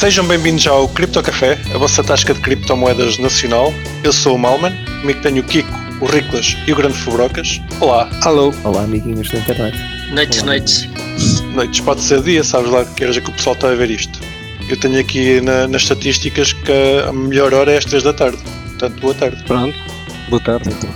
Sejam bem-vindos ao Cripto Café, a vossa tasca de criptomoedas nacional. Eu sou o Malman, comigo tenho o Kiko, o Riclas e o Grande Fubrocas. Olá. Alô. Olá, amiguinhos da internet. Noites, Olá. noites. Noites, pode ser dia, sabes lá que horas é que o pessoal está a ver isto. Eu tenho aqui na- nas estatísticas que a melhor hora é às 3 da tarde. Portanto, boa tarde. Pronto. Boa tarde, então.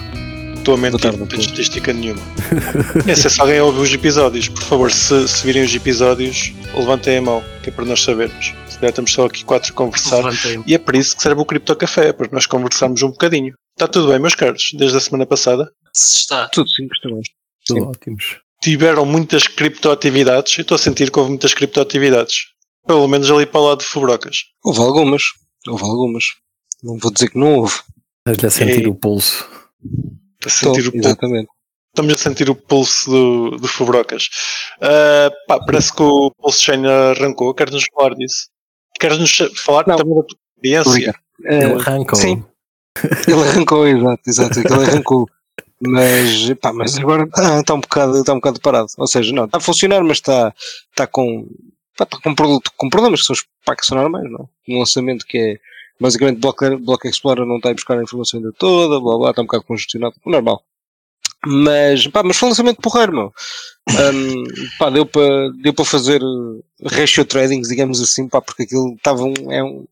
Estou a mentir, Boa tarde, não tenho estatística nenhuma. Nem sei se alguém ouve os episódios. Por favor, se, se virem os episódios, levantem a mão, que é para nós sabermos. Calhar estamos só aqui quatro a conversar. E é para isso que serve o Cripto Café, para nós conversarmos um bocadinho. Está tudo bem, meus caros, desde a semana passada. Está. Tudo sim, estamos. Tudo Sim. ótimos. Tiveram muitas criptoatividades. Eu estou a sentir que houve muitas criptoatividades. Pelo menos ali para o lado de Fubrocas. Houve algumas. Houve algumas. Não vou dizer que não houve. Estás-lhe a sentir Ei. o pulso. A sentir Estou, o pulso. exatamente. Estamos a sentir o pulso do, do Fubrocas. Ah, pá, parece que o Pulse Chain arrancou. Queres-nos falar disso? Queres-nos falar Não. também da tua experiência? Obrigado. Ele arrancou. sim. ele arrancou, exato, exato. Ele arrancou. Mas, pá, mas agora está, está um bocado, está um bocado parado. Ou seja, não, está a funcionar, mas está, está com, pá, está com, produto, com problemas que são os pá, que são normais, não? Um lançamento que é basicamente Block, Block Explorer não está a buscar a informação ainda toda, blá blá, está um bocado congestionado, normal. Mas, pá, mas foi um lançamento porreiro, meu. Um, pá, deu para deu para fazer uh, ratio tradings, digamos assim, pá, porque aquilo estava um, é um,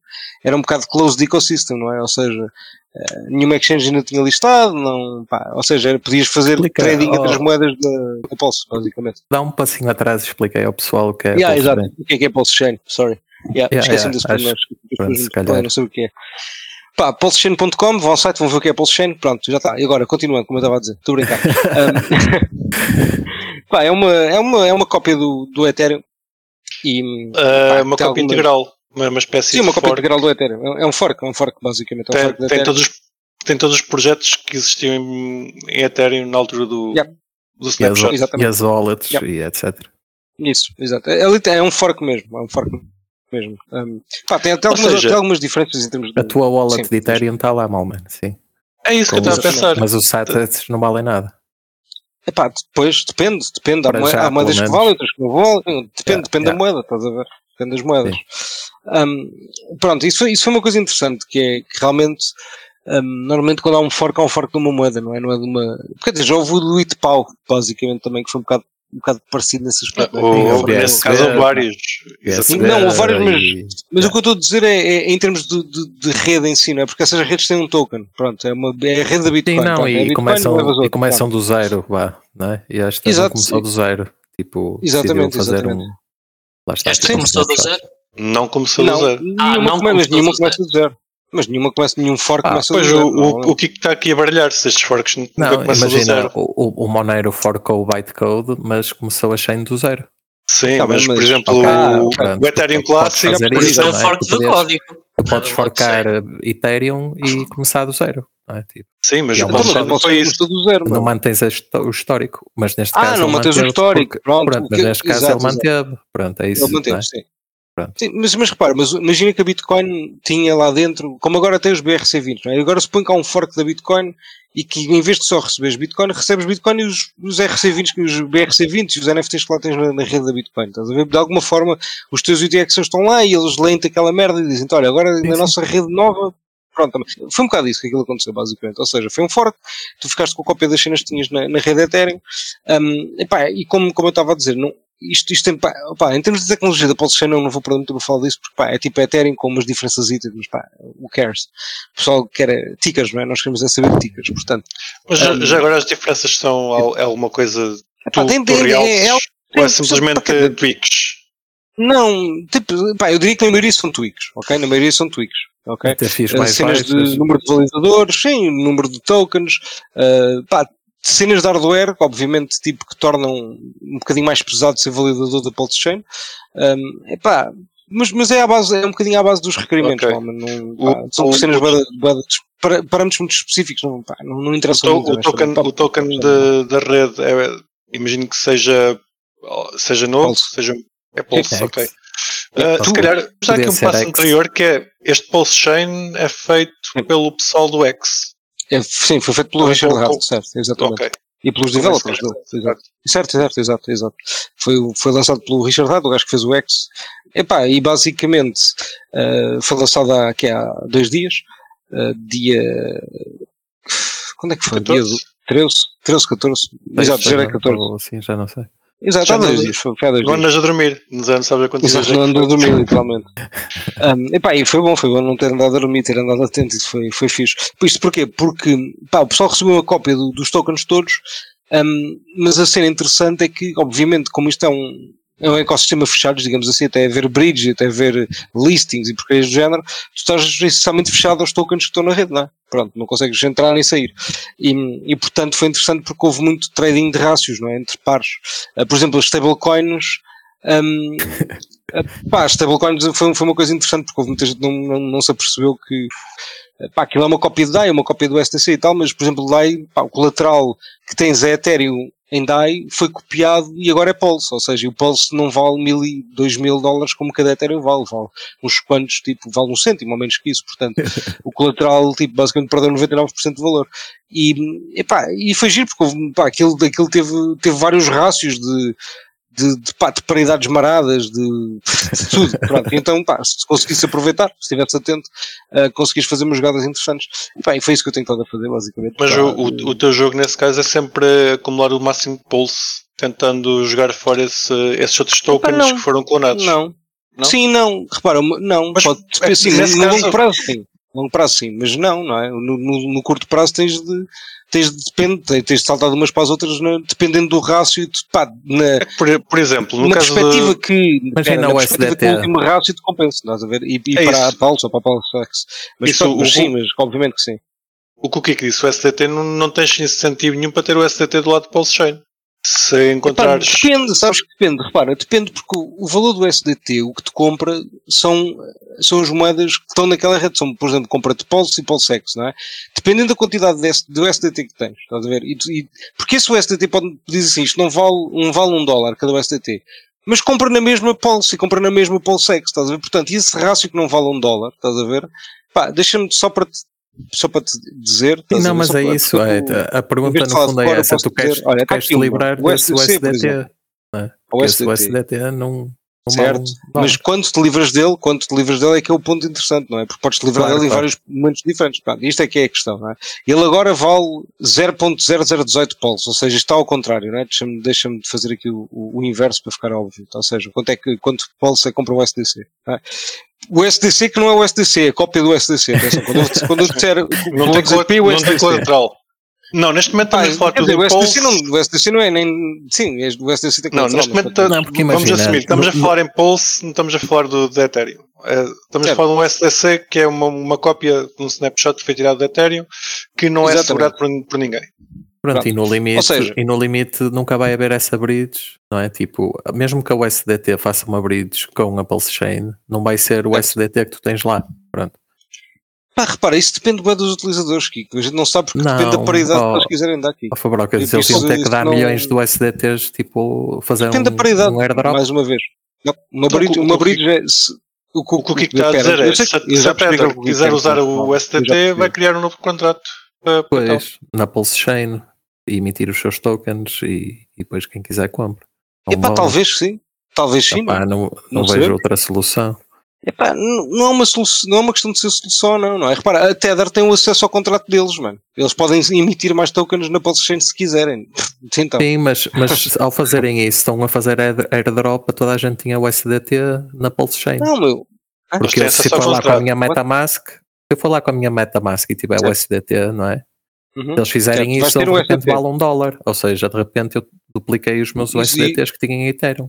era um bocado closed ecosystem, não é? Ou seja, eh, nenhuma exchange ainda tinha listado, não, pá, ou seja, era, podias fazer Explica, trading oh. entre as moedas da, da Pulse, basicamente. Dá um passinho atrás e expliquei ao pessoal o que é. yeah, Pulse exato. Chain. O que é que é Pulse Chain? Sorry. Yeah, Yeah, Esqueci-me yeah, desse primeiro. não sei o que é. Pá, pulsechain.com, vão ao site, vão ver o que é Pulse Chain, pronto, já está. E agora, continuando, como eu estava a dizer, estou a brincar. Um, pá, é uma, é uma, é uma cópia do, do Ethereum. E, Ah, pá, uma cópia algumas- integral. Uma, uma espécie Sim, uma de cópia fork. integral do Ethereum. É é um fork, é um fork, basicamente. É um Tem, fork do tem todos, os- tem todos os projetos que existiam em, em Ethereum na altura do, Yeah. do E as, e as wallets Yeah. e etc. Isso, exato. É, é um fork mesmo, é um fork mesmo. Um, pá, tem, Ou algumas, seja, tem algumas diferenças em termos de. A tua wallet Sim, de Ethereum está lá, mal, mano. Sim. É isso que eu estava a pensar. Mas os sats não valem nada. Epá, depois depende, depende. Há, Para já, há moedas que valem, outras que não valem. Depende, Yeah, depende yeah. da moeda, estás a ver? Depende das moedas. Um, pronto, isso foi, isso foi uma coisa interessante, que é que realmente, um, normalmente quando há um fork, há um fork de uma moeda, não é? Não é de uma. Quer dizer, já houve o do Itpau, basicamente também, que foi um bocado, um bocado parecido nesse aspecto. Ou, Sim, não é? o ou, nesse caso, houve vários. USB Não, houve vários, mas- Mas o que eu estou a dizer é, é em termos de, de, de rede em si, não é? Porque essas redes têm um token, pronto, é, uma, é a rede da Bitcoin. Sim, não, pronto, é e, Bitcoin, começam, levas e outro, começam do zero, vá, não é? E esta Exato, começou sim. do zero. Tipo, Exatamente, fazer exatamente. um. Lá está. Esta tipo, começou do zero? Não começou Não, do zero. Ah, não come- mas nenhuma começa do zero. Mas nenhuma começa, nenhum fork Ah, começa Pois do o, zero. o, não, o que está aqui a baralhar, se estes forks nunca Não, do imagina, zero. o, o, o Monero forcou o bytecode, mas começou a chain do zero. Sim, Tá bem, mas, por mas- exemplo, Ok, o, pronto, o Ethereum Classic isso, é o não é? fork do código. Tu podes Ah, forcar Ethereum e começar do zero. Não, é? tipo, Sim, mas o é uma Então, mas Pulse o Chain Pulse foi isso. do zero. não mantens a o histórico, mas neste Ah, caso. não ele mantens o manteve histórico, porque- pronto, mas porque- neste caso exato, ele manteve. Pronto, é isso. Ele mantém, não é? sim. Pronto. Sim, mas, mas repara, mas imagina que a Bitcoin tinha lá dentro, como agora tem os BRC20, não é? agora supõe que há um fork da Bitcoin e que em vez de só receberes Bitcoin, recebes Bitcoin e os, os RC20, os BRC20 e os NFTs que lá tens na, na rede da Bitcoin. Estás a ver? De alguma forma, os teus UTXs estão lá e eles leem-te aquela merda e dizem: Olha, agora na nossa rede nova. Pronto, foi um bocado isso que aquilo aconteceu, basicamente. Ou seja, foi um fork, tu ficaste com a cópia das cenas que tinhas na, na rede Ethereum. Um, epá, e como, como eu estava a dizer, não, isto, isto tem, pá, pá, em termos de tecnologia da Pulse Chain, não, não vou perder muito falar disso, porque pá, é tipo Ethereum com umas diferenças, mas pá, who cares? O pessoal quer é tickers, não é? Nós queremos é saber de tickers, portanto. Mas já, Um, já agora as diferenças são é alguma coisa tu, tem- tu é- é- ou é simplesmente tweaks? Não, tipo, pá, eu diria que na maioria são tweaks, ok? Na maioria são tweaks, ok? Mais cenas de número de validadores, sim, número de tokens, uh, pá, cenas de hardware, obviamente, tipo, que tornam um bocadinho mais pesado ser validador da Pulse Chain. Um, epá, mas, mas é, à base, é um bocadinho à base dos requerimentos, Ok. pá, mas não, O- pá, são o- cenas o- bué de- para- parâmetros muito específicos, não, pá, não, não O, interessam to- muito. o token, o token de- da rede, é, imagino que seja, seja novo, Pulse. seja. É Pulse, É, ok. é, Uh, se calhar, já aqui um passo X. anterior que é este Pulse Chain é feito Sim. pelo pessoal do X. É, sim, foi feito pelo Richard Hart, certo, exatamente. Ok. E pelos developers dele. Exato. Certo, exato, exato, exato. Foi, foi lançado pelo Richard Hadd, o gajo que fez o X. Epá, e basicamente eh, foi lançado há, aqui há dois dias. eh, dia. Quando é que foi? Dia 14? do- 13, 13, 14. Exato, já era 14. Ou assim, já não sei. Não dias. andas a dormir, já não sabes a quantos Exato, não que andou a dormir, literalmente. um, epá, e foi bom, foi bom não ter andado a dormir, ter andado atento, isso foi, foi fixe. Isto porquê? Porque pá, o pessoal recebeu uma cópia do- dos tokens todos, um, mas a cena interessante é que, obviamente, como isto é um, é um ecossistema fechado, digamos assim, até haver bridge, até haver listings e porcarias do género, tu estás essencialmente fechado aos tokens que estão na rede, não é? Pronto, não consegues entrar nem sair. E, e portanto foi interessante porque houve muito trading de rácios, não é? Entre pares. Uh, por exemplo, as stablecoins, um, uh, pá, as stablecoins foi, foi uma coisa interessante porque houve muita gente que não, não, não se apercebeu que pá, aquilo é uma cópia de DAI, uma cópia do STC e tal, mas por exemplo, DAI, pá, o colateral que tens é Ethereum em DAI foi copiado e agora é Pulse, ou seja, o Pulse não vale mil e dois mil dólares como cada Ethereum vale, vale uns quantos, tipo, vale um cêntimo ou menos que isso, portanto, o colateral, tipo, basicamente perdeu 99% de valor. E, epá, e foi giro, porque pá, aquilo, aquilo teve, teve vários rácios de, de, de, pá, de paridades maradas, de, de tudo. Pronto. Então, pá, se conseguisse aproveitar, se estivesse atento, uh, conseguiste fazer umas jogadas interessantes. E, pá, e foi isso que eu tenho estado a fazer, basicamente. Mas Pá, o, o, o teu jogo nesse caso é sempre acumular o máximo de pulse, tentando jogar fora esse- esses outros tokens não. que foram clonados. Não. Não? Sim, não. Repara, não. Mas pode, é que sim, nesse no caso- longo prazo, sim. Longo prazo, sim. Mas não, não é? No, no, no curto prazo tens de. Tens de, depende, tens- de saltar de umas para as outras na- dependendo do rácio, de, pá, na, É que, por, por exemplo, no na caso perspectiva de, que. Imagina na o perspectiva SDT. que o último rácio te compensa, estás a ver? E, e É para isso. a Pulse ou para a Pulse X. Mas, Isso, pronto, mas o- sim, mas obviamente que sim. o que o Kiko disse, o SDT não, não tens incentivo nenhum para ter o SDT do lado de Pulse Chain. Se encontrares. depende, sabes que depende, repara, depende porque o, o valor do SDT, o que te compra, são, são as moedas que estão naquela rede, são, por exemplo, compra-te Pulse e Pulse X, não é? Dependendo da quantidade de, S- do SDT que tens, estás a ver? E, e, porque esse SDT pode dizer assim, isto não vale, não vale um dólar cada SDT. Mas compra na mesma Pulse e compra na mesma Pulse X, estás a ver? Portanto, esse rácio que não vale um dólar, estás a ver? Pá, deixa-me só para te, só para te dizer. Sim, não, mas é para- isso. É, tu- a pergunta no fundo é essa: tu queres, dizer, olha, tu queres te livrar desse USDT? não é? O Porque. USDT não, Certo, Mas quando te livras dele, quando te livras dele é que é o ponto interessante, não é? Porque podes te livrar Claro, dele em claro. vários momentos diferentes. Pronto, isto é que é a questão, não é? Ele agora vale 0.0018 pulse, ou seja, está ao contrário, não é? Deixa-me deixa de fazer aqui o, o- o inverso para ficar óbvio. Ou seja, quanto é que, quanto pulse é que compra o SDC? não é? O SDC que não é o SDC, é a cópia do SDC. Atenção, quando, eu, quando eu disser, Não tem, não SDC. Não, neste momento estamos a falar quer tudo dizer, em não, o SDC não é nem. Sim, é- o SDC tem Não, colateral, neste momento pronto. Não, porque vamos imagina, assumir, estamos a falar em Pulse, não estamos a falar do, do Ethereum. Eh, estamos a Certo. falar de um SDC que é uma, uma cópia de um snapshot que foi tirado do Ethereum que não é Exatamente. assegurado por, por ninguém. Pronto, e no limite, seja- e no limite nunca vai haver essa bridge, não é? Tipo, mesmo que a USDT faça uma bridge com a Pulse Chain, não vai ser o Certo. SDT que tu tens lá. Pronto. Pá, repara, isso depende bem dos utilizadores, Kiko. A gente não sabe porque Não, depende da paridade oh, que eles quiserem dar aqui. Ó Fabrocas, E eles ter que isso dar não- milhões de USDTs, tipo, fazer Depende um, da paridade, um airdrop. mais uma vez. Não, uma Então, bridge, o- uma que- bridge é. Se, o que O que o Kiko está a dizer é, se, que- se a que quiser usar o SDT, vai criar um novo contrato. para-. Pois, na Pulse Chain, e emitir os seus tokens e, e depois quem quiser compra. Epá, talvez sim. Talvez sim. Epá, não, não, Não vejo outra solução. Epá, não, não, é uma solução, não é uma questão de ser solução, não, não é? Repara, a Tether tem o acesso ao contrato deles, mano. Eles podem emitir mais tokens na Pulse Chain se quiserem. Então, Sim, mas, mas ao fazerem isso, estão a fazer air- airdrop a toda a gente tinha o SDT na Pulse Chain. não, meu. Mas Porque se for lá com a minha Metamask, se eu for lá com a minha Metamask e tiver o Certo. SDT, não é? Uhum. Se eles fizerem Certo, isso, de repente vale um dólar. Ou seja, de repente eu dupliquei os meus e- USDTs que tinham em Ethereum.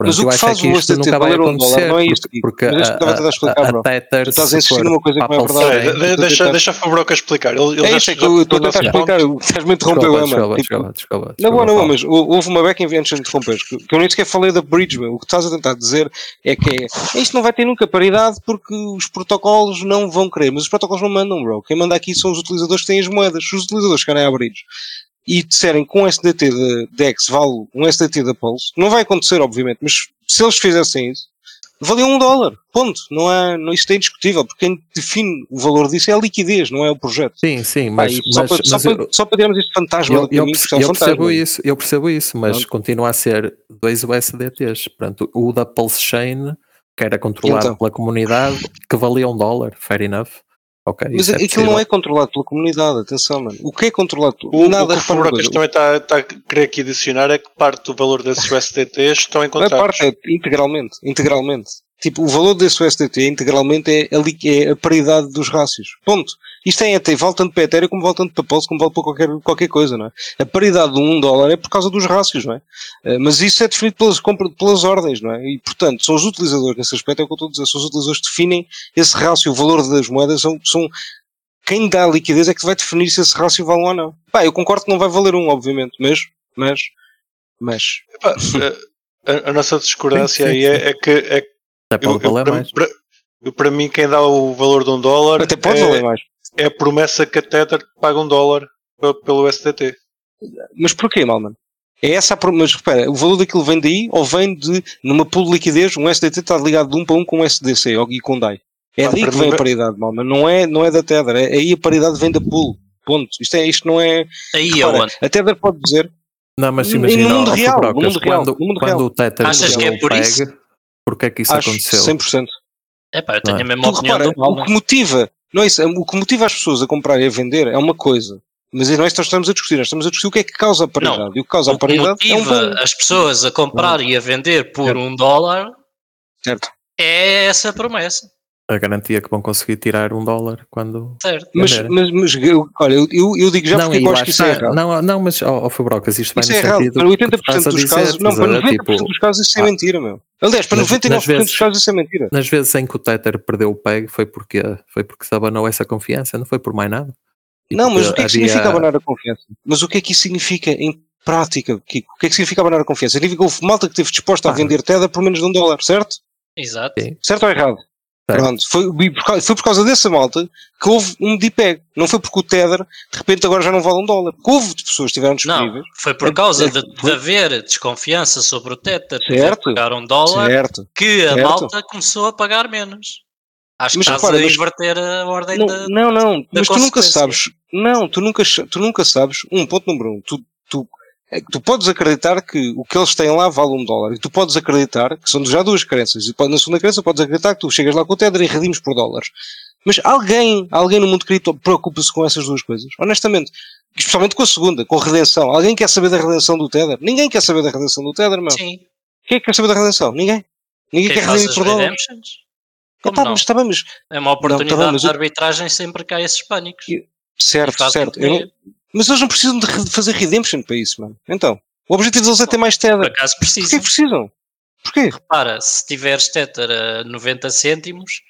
Mas Pronto, o eu que acho faz que o isto USDT nunca vai valer um dólar não é isto, porque, porque Mas a, a tentar explicar, a, bro. a Tu estás a insistir numa coisa que não é a verdade. De- a deixa, deixa a Fabroca explicar. Ele, ele É já isso, é que já eu estou a tentar explicar. Estás-me a interromper, mano. desculpa, desculpa, Não, desculpa, não, mas hou- houve uma beca antes de interromperes, que eu nem sequer falei da bridge, meu. O que estás a tentar dizer é que é, isto não vai ter nunca paridade porque os protocolos não vão querer, mas os protocolos não mandam, bro. Quem manda aqui são os utilizadores que têm as moedas. Se os utilizadores querem a bridge e disserem que um SDT de DEX vale um SDT da Pulse, não vai acontecer, obviamente, mas se eles fizessem isso, valia um dólar. Ponto. Não é, não, isso é indiscutível, porque quem define o valor disso é a liquidez, não é o projeto. Sim, sim, mas, e só, mas- para, só, mas para, eu- só para termos este fantasma eu, eu porque é eu percebo isso, eu percebo isso, mas Pronto. continua a ser dois USDTs. Portanto, o da Pulse Chain, que era controlado Então. pela comunidade, que valia um dólar, fair enough. Ok, Mas é aquilo possível. não é controlado pela comunidade, atenção, mano. O que é controlado? O, o Nada, que o uma Fubrocas coisa, também está, está a querer aqui adicionar é que parte do valor desses USDTs estão em Não é contratos. parte, é integralmente. Integralmente. Tipo, o valor desse USDT integralmente é a, é a paridade dos rácios. Ponto. Isto é ET, vale tanto para Ethereum como vale tanto para Pulse, como vale para qualquer, qualquer coisa, não é? A paridade de um dólar é por causa dos rácios, não é? Eh, Mas isso é definido pelas, pelas ordens, não é? E, portanto, são os utilizadores, nesse aspecto é o que eu estou a dizer, são os utilizadores que definem esse rácio, o valor das moedas, são, são quem dá a liquidez é que vai definir se esse rácio vale um ou não. Pá, eu concordo que não vai valer um, obviamente, mas, mas, mas, Epá, a, a- nossa discordância Sim, sim, aí é, é que é, Até eu, pode eu, valer para, mais. para- eu, para mim quem dá o valor de um dólar até pode é, valer mais. É a promessa que a Tether paga um dólar pe- pelo SDT. Mas porquê, Malman? É essa a pro- mas repara, o valor daquilo vem daí ou vem de, numa pool de liquidez, um SDT está ligado de um para um com um SDC ou- e com DAI. É Ah, daí que vem a paridade, Malman. Não é, não é da Tether. É, aí a paridade vem da pool. Ponto. Isto, é, isto não é. Aí repara, aonde? a Tether pode dizer. Não, mas No- imagina, no mundo real, no mundo real, quando, no mundo quando real. o Tether Achas que é por PEG, isso? porque é que isso acho aconteceu? 100%. Epá, eu tenho Não é? a mesma Tu opinião repara, o que motiva, não é isso, o que motiva as pessoas a comprar e a vender é uma coisa. Mas não é nós estamos a discutir, nós estamos a discutir o que é que causa a paridade. Não, e o que causa a O que paridade é um motiva bom. as pessoas a comprar e a vender por Certo. um dólar Certo. é essa promessa. A garantia que vão conseguir tirar um dólar quando. Certo. Mas, mas, mas eu- olha, eu, eu, eu digo já porque e eu acho que isso é errado. Não, não, mas, ó ó, Fubrocas, isto vai Isso no é errado. sentido Para que 80% tu estás a dos dizer, casos, não, para a ver? 90% Tipo, dos casos isso é ah, mentira, meu. Aliás, para nas- 99% nas vezes- dos casos isso é mentira. nas vezes em que o Tether perdeu o PEG foi porque foi porque se abanou essa confiança, não foi por mais nada. E Não, mas porque o que é que havia- significa abanar a confiança? Mas o que é que isso significa em prática, Kiko? O que é que significa abanar a confiança? Significa que houve malta que esteve disposta a Ah. vender Tether por menos de um dólar, certo? Exato. Sim. Certo ou errado? Certo. Pronto, foi, por causa- foi por causa dessa malta que houve um DPEG. Não foi porque o Tether de repente agora já não vale um dólar. Que houve de pessoas que estiveram disponíveis. Não, foi por É- causa é- de, de haver desconfiança sobre o Tether Certo. pagar um dólar Certo. que a certo. malta começou a pagar menos. Acho que Mas estás repara, a mas- inverter a ordem Não, da. não, não, mas tu nunca sabes. Não, tu nunca, tu nunca sabes. Um ponto número um. Tu, tu, é que tu podes acreditar que o que eles têm lá vale um dólar. E tu podes acreditar que são já duas crenças. E na segunda crença podes acreditar que tu chegas lá com o Tether e redimos por dólares. Mas alguém, alguém no mundo cripto preocupa-se com essas duas coisas. Honestamente. Especialmente com a segunda, com a redenção. Alguém quer saber da redenção do Tether? Ninguém quer saber da redenção do Tether, meu. Sim. Quem é que quer saber da redenção? Ninguém. Ninguém Quem quer redimir por dólares. Como Epá, não? mas está bem, mas É uma oportunidade tá bem, mas de arbitragem sempre que há esses pânicos. Certo, certo. Eu não-. Mas eles não precisam de fazer redemption para isso, mano. Então, o objetivo deles é ter mais Por Tether. acaso Porquê precisam. que precisam? Porquê? Repara, se tiveres Tether a 90 cêntimos,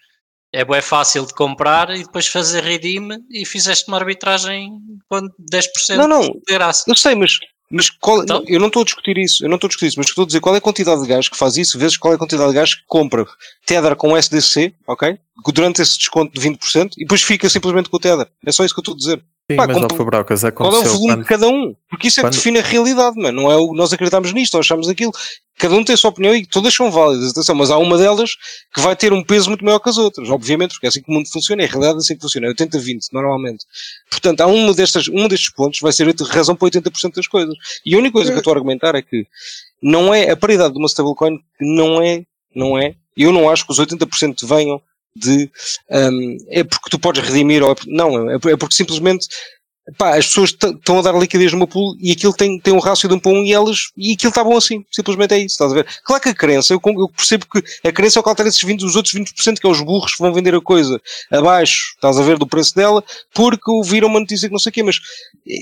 é bem fácil de comprar e depois fazer redeem e fizeste uma arbitragem quando 10% Não, não. de graça. Eu sei, mas, mas qual, Então? eu não estou a discutir isso. Eu não estou a discutir isso, mas estou a dizer qual é a quantidade de gás que faz isso, vezes qual é a quantidade de gás que compra Tether com SDC, ok? Durante esse desconto de 20% e depois fica simplesmente com o Tether. É só isso que eu estou a dizer. Sim, Pá, mas ó, Fubrocas, Qual é o volume quando, de cada um? Porque isso é quando- que define a realidade, mano. Não é o nós acreditamos nisto ou achamos aquilo. Cada um tem a sua opinião e todas são válidas, atenção, mas há uma delas que vai ter um peso muito maior que as outras, obviamente, porque é assim que o mundo funciona, é a realidade é assim que funciona, é 80-20, normalmente. Portanto, há uma destas, um destes pontos vai ser a razão para 80% das coisas. E a única coisa que eu estou a argumentar é que não é a paridade de uma stablecoin que não é, não é, eu não acho que os 80% venham de hum, é porque tu podes redimir ou é, porque- não, é é porque simplesmente pá, as pessoas estão a dar liquidez numa pool e aquilo tem, tem um rácio de um para um e elas, e aquilo está bom assim, simplesmente é isso, estás a ver? Claro que a crença, eu, eu percebo que a crença é o que altera esses 20, os outros 20% que é os burros que vão vender a coisa abaixo, estás a ver, do preço dela, porque ouviram uma notícia que não sei o quê, mas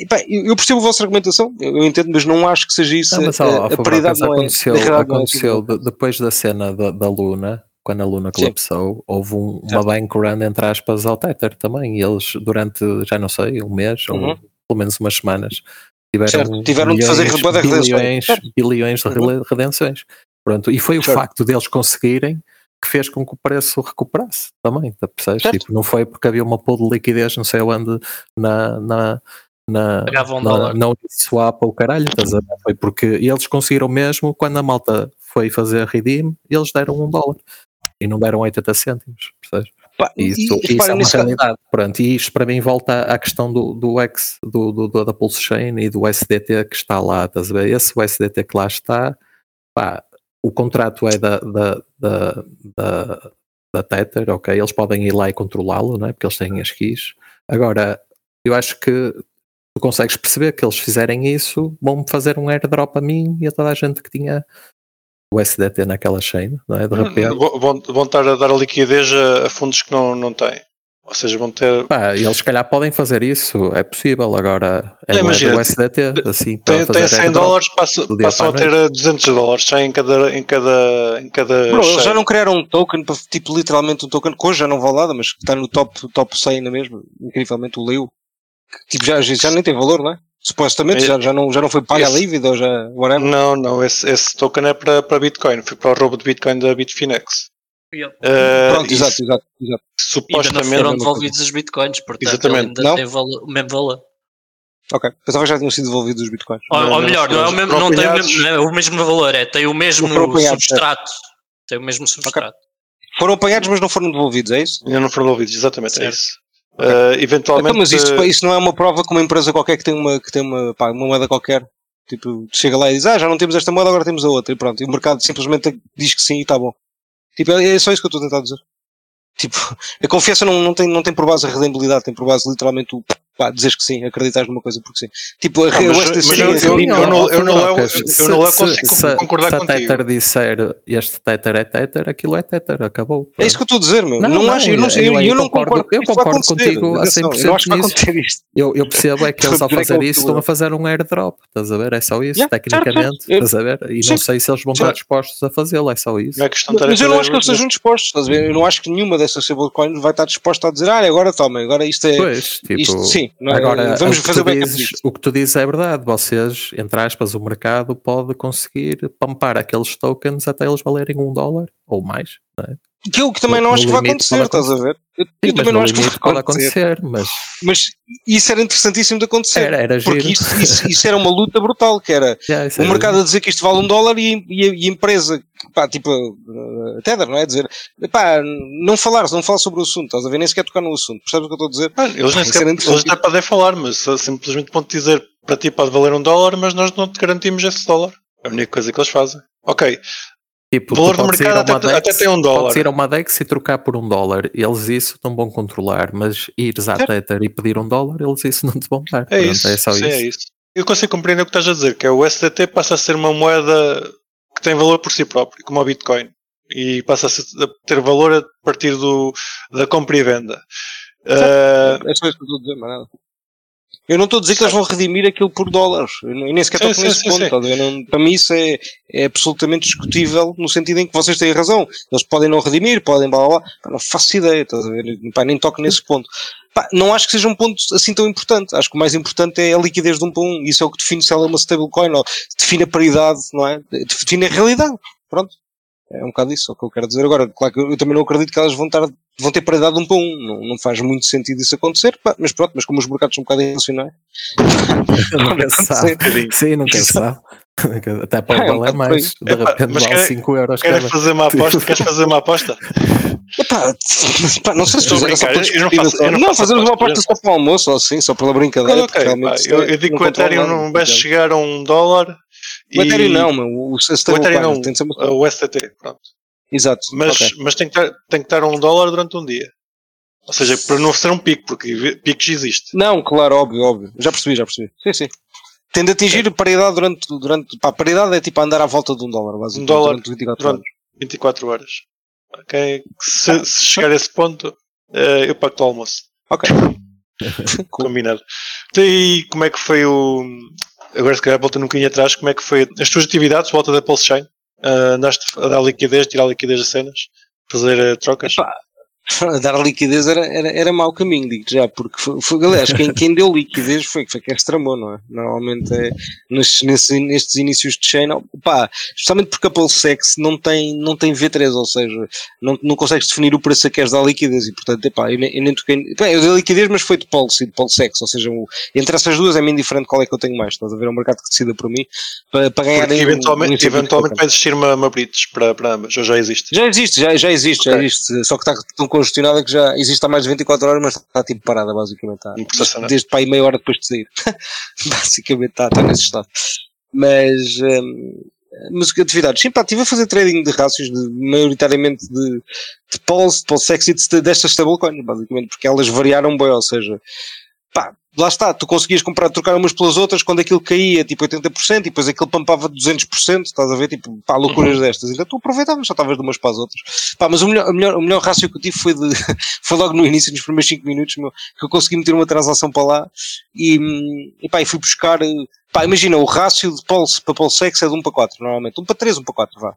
pá, eu percebo a vossa argumentação, eu, eu entendo, mas não acho que seja isso, Não, mas, a, ó, a Fubrocas, paridade não é, aconteceu, a não é aconteceu depois da cena da, da Luna, quando a Luna Sim. colapsou, houve um- uma bank run, entre aspas, ao Tether também, e eles durante, já não sei, um mês, ou Uhum. pelo menos umas semanas, tiveram, Certo, tiveram de fazer milhões, de redenções. bilhões, Certo. bilhões de Uhum. redenções. Pronto, e foi o Certo. facto deles conseguirem que fez com que o preço recuperasse também, tá, percebes? Tipo, não foi porque havia uma pool de liquidez, não sei onde, na, na, na, um na, na Uniswap ou caralho, estás a ver? Foi porque eles conseguiram mesmo, quando a malta foi fazer redeem, eles deram um dólar. E não deram 80 cêntimos, percebes? Pá, Isso, e isso é uma realidade. Pronto, e isto para mim volta à questão do, do X, do, do, da Pulse Chain e do SDT que está lá, estás a ver? Esse USDT que lá está, pá, o contrato é da, da, da, da, da Tether, ok? Eles podem ir lá e controlá-lo, não é? Porque eles têm as keys. Agora, eu acho que tu consegues perceber que eles fizerem isso, vão fazer um airdrop a mim e a toda a gente que tinha o SDT naquela chain, não é? De repente. Vão, vão- estar a dar a liquidez a, a fundos que não, não têm. Ou seja, vão ter. Pá, eles se calhar podem fazer isso, é possível. Agora é imagina, do SDT, assim, para Tem, fazer tem 100 airdrop. dólares, dia passam a ter 200 dólares em cada. Em cada, em cada Bro, eles já não criaram um token, para- tipo literalmente um token que hoje já não vale nada, mas que está no top, top 100 na mesma, incrivelmente o Leo. Que, Tipo, já, já nem tem valor, não é? Supostamente É- já, já, não, já não foi paga a Esse- dívida ou já, whatever. Não, não, esse, esse token é para, para Bitcoin, foi para o roubo de Bitcoin da Bitfinex. Eh, Pronto, exato, exato, exato. Ainda não supostamente. foram mesma devolvidos os bitcoins, portanto Exatamente. ainda Não? tem valor- o mesmo valor. Ok. Pensava que já tinham sido devolvidos os bitcoins. Ou, Não, ou melhor, não, é o mesmo, não tem o mesmo, é o mesmo valor, é, tem o mesmo apanhados, substrato. Tem o mesmo substrato. Foram apanhados, mas não foram devolvidos, é isso? Ainda não foram devolvidos, exatamente, é Certo. isso. Eh, eventualmente. Então, mas isso, eh, isso não é uma prova que uma empresa qualquer que tem uma, que tem uma, pá, uma moeda qualquer, tipo, chega lá e diz, ah, já não temos esta moeda, agora temos a outra, e pronto. E o mercado simplesmente diz que sim e está bom. Tipo, é, é só isso que eu estou a tentar dizer. Tipo, a confiança não, não, tem, não tem por base a rendibilidade, tem por base literalmente o, pá, dizeres que sim, acreditas numa coisa porque sim. Tipo, a, Ah, a mas- USDC mas é eu- eu- não, eu não- eu não eu Se- consigo se- concordar se a contigo. Tether disser este Tether é Tether, aquilo é Tether, acabou. É isso que eu estou a dizer, meu. Não, Não, não, acho, eu não, eu- eu, não concordo- concordo, eu concordo contigo a Atenção, 100% Eu acho nisso. isto. Eu, eu percebo é que eles ao fazer isso estão a fazer um airdrop, estás a ver? É só isso, tecnicamente, estás a ver? E Sim. não sei se eles vão Sim. estar dispostos a fazê-lo, é só isso. É a Mas eu não acho que eles estejam dispostos, estás a ver? Eu não acho que nenhuma dessas stablecoins vai estar disposta a dizer, ah, agora toma, agora isto é. Pois, tipo, isto, sim, não é? agora vamos o que, fazer tu backup dizes, o que tu dizes é verdade. Vocês, entre aspas, o mercado pode conseguir pampar aqueles tokens até eles valerem um dólar ou mais. Não é? Que eu que também no- não acho que vai acontecer, estás a ver? Eu, eu Sim, também não acho que vai acontecer. acontecer, mas Mas isso era interessantíssimo de acontecer. era, era Porque isso, isso, isso era uma luta brutal, que era Yeah, o era mercado a dizer que isto vale um dólar e, e, a- e a empresa, pá, tipo, a Tether, não é? Dizer, pá, não falar, não falar sobre o assunto, estás a ver? Nem sequer tocar no assunto, percebes o que eu estou a dizer? Ah, eles nem sequer, eles até podem falar, mas simplesmente vão te dizer para ti pode valer um dólar, mas nós não te garantimos esse dólar. É a única coisa que eles fazem. Ok, Tipo, O valor ir mercado a uma até- até tem um dólar. Podes ir a uma DEX e trocar por um dólar. Eles isso não vão controlar, mas ires à. Tether e pedir um dólar, eles isso não te vão dar. é Pronto, isso. É só sim, isso. é isso. Eu consigo compreender o que estás a dizer, que é o SDT passa a ser uma moeda que tem valor por si próprio, como o Bitcoin. E passa a, ser- a ter valor a partir do, da compra e venda. Ah, É só isso que eu estou a dizer, mas nada. Eu não estou a dizer que eles vão redimir aquilo por dólares. Eu nem sequer estou nesse sim, ponto. sim. Não- para mim isso é, é absolutamente discutível no sentido em que vocês têm razão. Eles podem não redimir, podem blá blá blá. Não faço ideia, estás a ver? Pá, nem toco nesse ponto. Pá, não acho que seja um ponto assim tão importante. Acho que o mais importante é a liquidez de um para um. Isso é o que define se ela é uma stablecoin ou define a paridade, não é? Define a realidade. Pronto. É um bocado isso, é o que eu quero dizer agora. Claro que eu também não acredito que elas vão, estar, vão ter paridade de um para um. Não, não faz muito sentido isso acontecer, pá, mas pronto, mas como os mercados são um bocado irracionais. Nunca se sabe. Sim, nunca se sabe. Até pode É, um valer mais. De Epá, repente mas vale quer- 5 euros queres cada. fazer uma aposta? Queres fazer uma aposta? Epá, pá, não sei se Estou a fizer só brincar, para eu não faço- só- eu não não, faço fazemos uma aposta só para o almoço ou assim, só pela brincadeira. ok, porque realmente pá, eu, é- eu digo que o Ethereum não vai chegar a um dólar. O Ethereum não, meu, o, o O Ethereum stablecoin não, tem de ser uma- o STT, pronto. Exato. Mas, ok. mas tem, que estar, tem que estar a um dólar durante um dia. Ou seja, para não ser um pico, porque picos existe. Não, claro, óbvio, óbvio. Já percebi, já percebi. Sim, sim. Tem de atingir paridade durante, durante. Pá, paridade é tipo andar à volta de um dólar, basicamente. Um dólar durante 24 durante- horas. 24 horas. Ok? Se, se chegar a esse ponto, eh, eu pacto o almoço. Ok. Combinado. Então, e como é que foi o. Agora, se calhar, voltando um bocadinho atrás, como é que foi as tuas atividades, volta da Pulse Chain? Ah, andaste a dar liquidez, tirar liquidez das cenas, fazer eh, trocas? Epá, dar liquidez era, era, era mau caminho, digo já, porque foi, foi aliás, quem, quem deu liquidez foi, foi quem tramou, não é? Normalmente é nestes, nestes, nestes inícios de chain, pá, especialmente porque a PulseX não tem, não tem V3, ou seja, não, não consegues definir o preço a que queres dar liquidez e portanto, epá, eu, nem, eu nem toquei, eu dei liquidez, mas foi de Pulse e de PulseX, ou seja, o, entre essas duas é bem diferente qual é que eu tenho mais, estás a ver, é um mercado que decida por mim para, para ganhar Porque eventualmente, um, um eventualmente vai existir uma, uma bridge para, para ambas, já, já existe. Já existe, já, já existe, okay. já existe, só que está tão congestionada que já existe há mais de 24 horas, mas está tipo parada, basicamente. Está, desde para aí meia hora depois de sair. basicamente está, está nesse estado. Mas, um, mas atividades, sim, pá, estive a fazer trading de rácios, de, maioritariamente de, de Pulse, de Pulse Exit, destas stablecoins, basicamente, porque elas variaram bem, ou seja, pá, lá está, tu conseguias comprar, trocar umas pelas outras quando aquilo caía tipo 80% e depois aquilo pampava 200%, estás a ver, tipo, pá, loucuras uhum. destas. Então tu aproveitavas, só estavas de umas para as outras. Pá, mas o melhor, o melhor, o melhor rácio que eu tive foi de, foi logo no início, nos primeiros 5 minutos, meu, que eu consegui meter uma transação para lá e, e pá, e fui buscar, pá, imagina, o rácio de Pulse para Pulse X é de 1 para 4, normalmente, 1 para 3, 1 para 4, vá.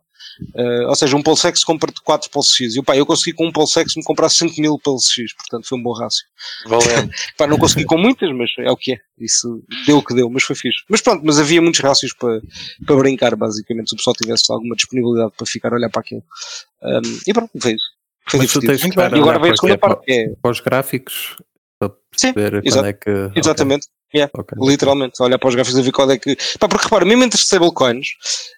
Uh, ou seja, um Pulsex compra 4 Pulse X. E pá, eu consegui com um Pulsex me comprar 5 mil Pulse X, portanto foi um bom rácio. Valeu. pá, não consegui com muitas, mas é o que é. Isso deu o que deu, mas foi fixe. Mas pronto, mas havia muitos rácios para, para brincar, basicamente, se o pessoal tivesse alguma disponibilidade para ficar a olhar para aquilo. Um, e pronto, foi isso. Foi mas divertido. e agora veio a segunda parte. Para, é... para os gráficos, para perceber Sim, quando é que. Exatamente. Okay. Yeah, okay. Literalmente, olhar para os gráficos e ver qual é que. Pá, porque repara, mesmo entre stablecoins,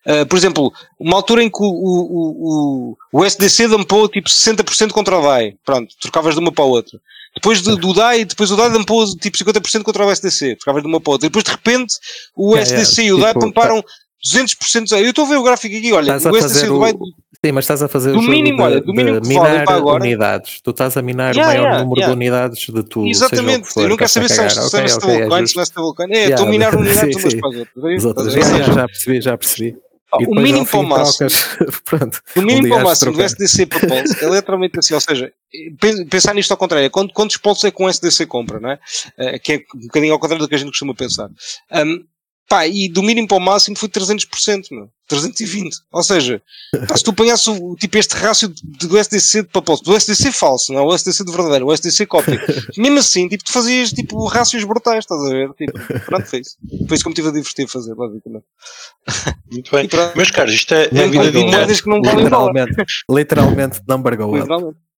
uh, por exemplo, uma altura em que o, o, o, o SDC dampou tipo 60% contra o DAI, pronto, trocavas de uma para a outra. Depois do, do DAI, depois o DAI dampou tipo 50% contra o SDC, trocavas de uma para a outra. Depois de repente o yeah, SDC yeah. e o DAI tipo, pamparam 200%. Eu estou a ver o gráfico aqui, olha, o SDC e o DAI. Sim, mas estás a fazer do o mínimo, de, olha, do mínimo minar agora. unidades. Tu estás a minar yeah, o maior yeah, número yeah. de unidades de tudo. Exatamente, for, eu não quero saber se é stablecoin, se não é stablecoin. É, estou a minar unidades umas para as outras. Já percebi, já percebi. o mínimo para o máximo, Pronto, o mínimo para o máximo do SDC para Pulse é literalmente assim, ou seja, pensar nisto ao contrário, quantos Pulse é que um SDC compra, não é? Eh, que é um bocadinho ao contrário do que a gente costuma pensar. Um, Pá, e do mínimo para o máximo foi 300%, meu. 320. Ou seja, pá, se tu apanhasse o, tipo este rácio do SDC de propósito, do SDC falso, não é o SDC de verdadeiro, o SDC cópia. Mesmo assim, tipo, tu fazias tipo rácios brutais, estás a ver? Tipo, pronto, foi isso. Foi isso que me tive a divertir a fazer, basicamente. Muito bem. Meus caros, isto é, é a vida de um que não literalmente, literalmente number go up. Literalmente.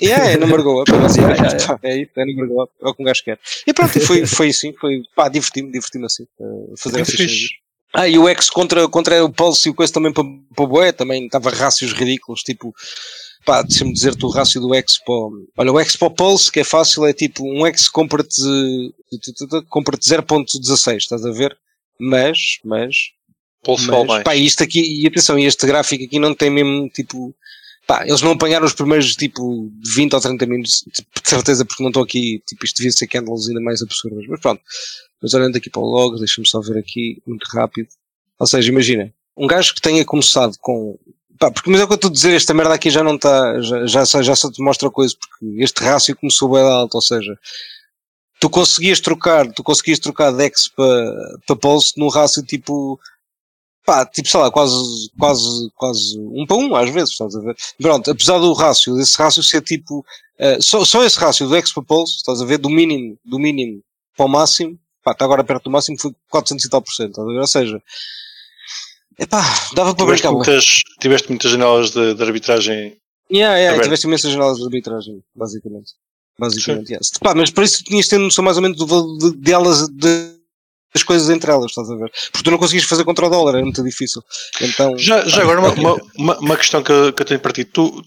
Yeah, é number go up. Yeah, yeah, yeah. É isso, é number go up. É o que um gajo quer. E pronto, foi, foi assim, foi, pá, diverti-me, diverti-me assim, uh, fazer essas coisas. Ah, e o X contra, contra o Pulse e o coisa também para, para o Boé, também estava rácios ridículos, tipo, pá, deixa-me dizer-te o rácio do X para, olha, o X para o Pulse, que é fácil, é tipo, um X compra-te, compra-te 0.16, estás a ver? Mas, mas, Pulse mas, pá, isto aqui, e atenção, este gráfico aqui não tem mesmo, tipo, Pá, eles não apanharam os primeiros tipo 20 ou 30 minutos, tipo, de certeza, porque não estou aqui, tipo, isto devia ser candles ainda mais absurdas, mas pronto. Mas olhando aqui para o log, deixa-me só ver aqui, muito rápido. Ou seja, imagina, um gajo que tenha começado com, pá, porque, mas é o que eu estou a dizer, esta merda aqui já não está, já, já, já só te mostra coisa, porque este rácio começou bem alto, ou seja, tu conseguias trocar, tu conseguias trocar Dex para, para Pulse num rácio tipo pá, tipo, sei lá, quase, quase, quase um para um às vezes, estás a ver? Pronto, apesar do rácio, desse rácio ser tipo, uh, só, só esse rácio do para Pulse, estás a ver, do mínimo, do mínimo para o máximo, pá, está agora perto do máximo, foi 400 e tal por cento, estás a ver? Ou seja, epá, dava para tiveste brincar. Muitas, tiveste muitas janelas de, de arbitragem. Yeah, yeah, tiveste imensas janelas de arbitragem, basicamente. Basicamente, yes. Pá, mas por isso tinhas tendo noção mais ou menos do valor delas de as coisas entre elas, estás a ver? Porque tu não conseguias fazer contra o dólar, era muito difícil. Então, já, já agora, uma, uma, uma, questão que, eu, que eu tenho para ti. Tu,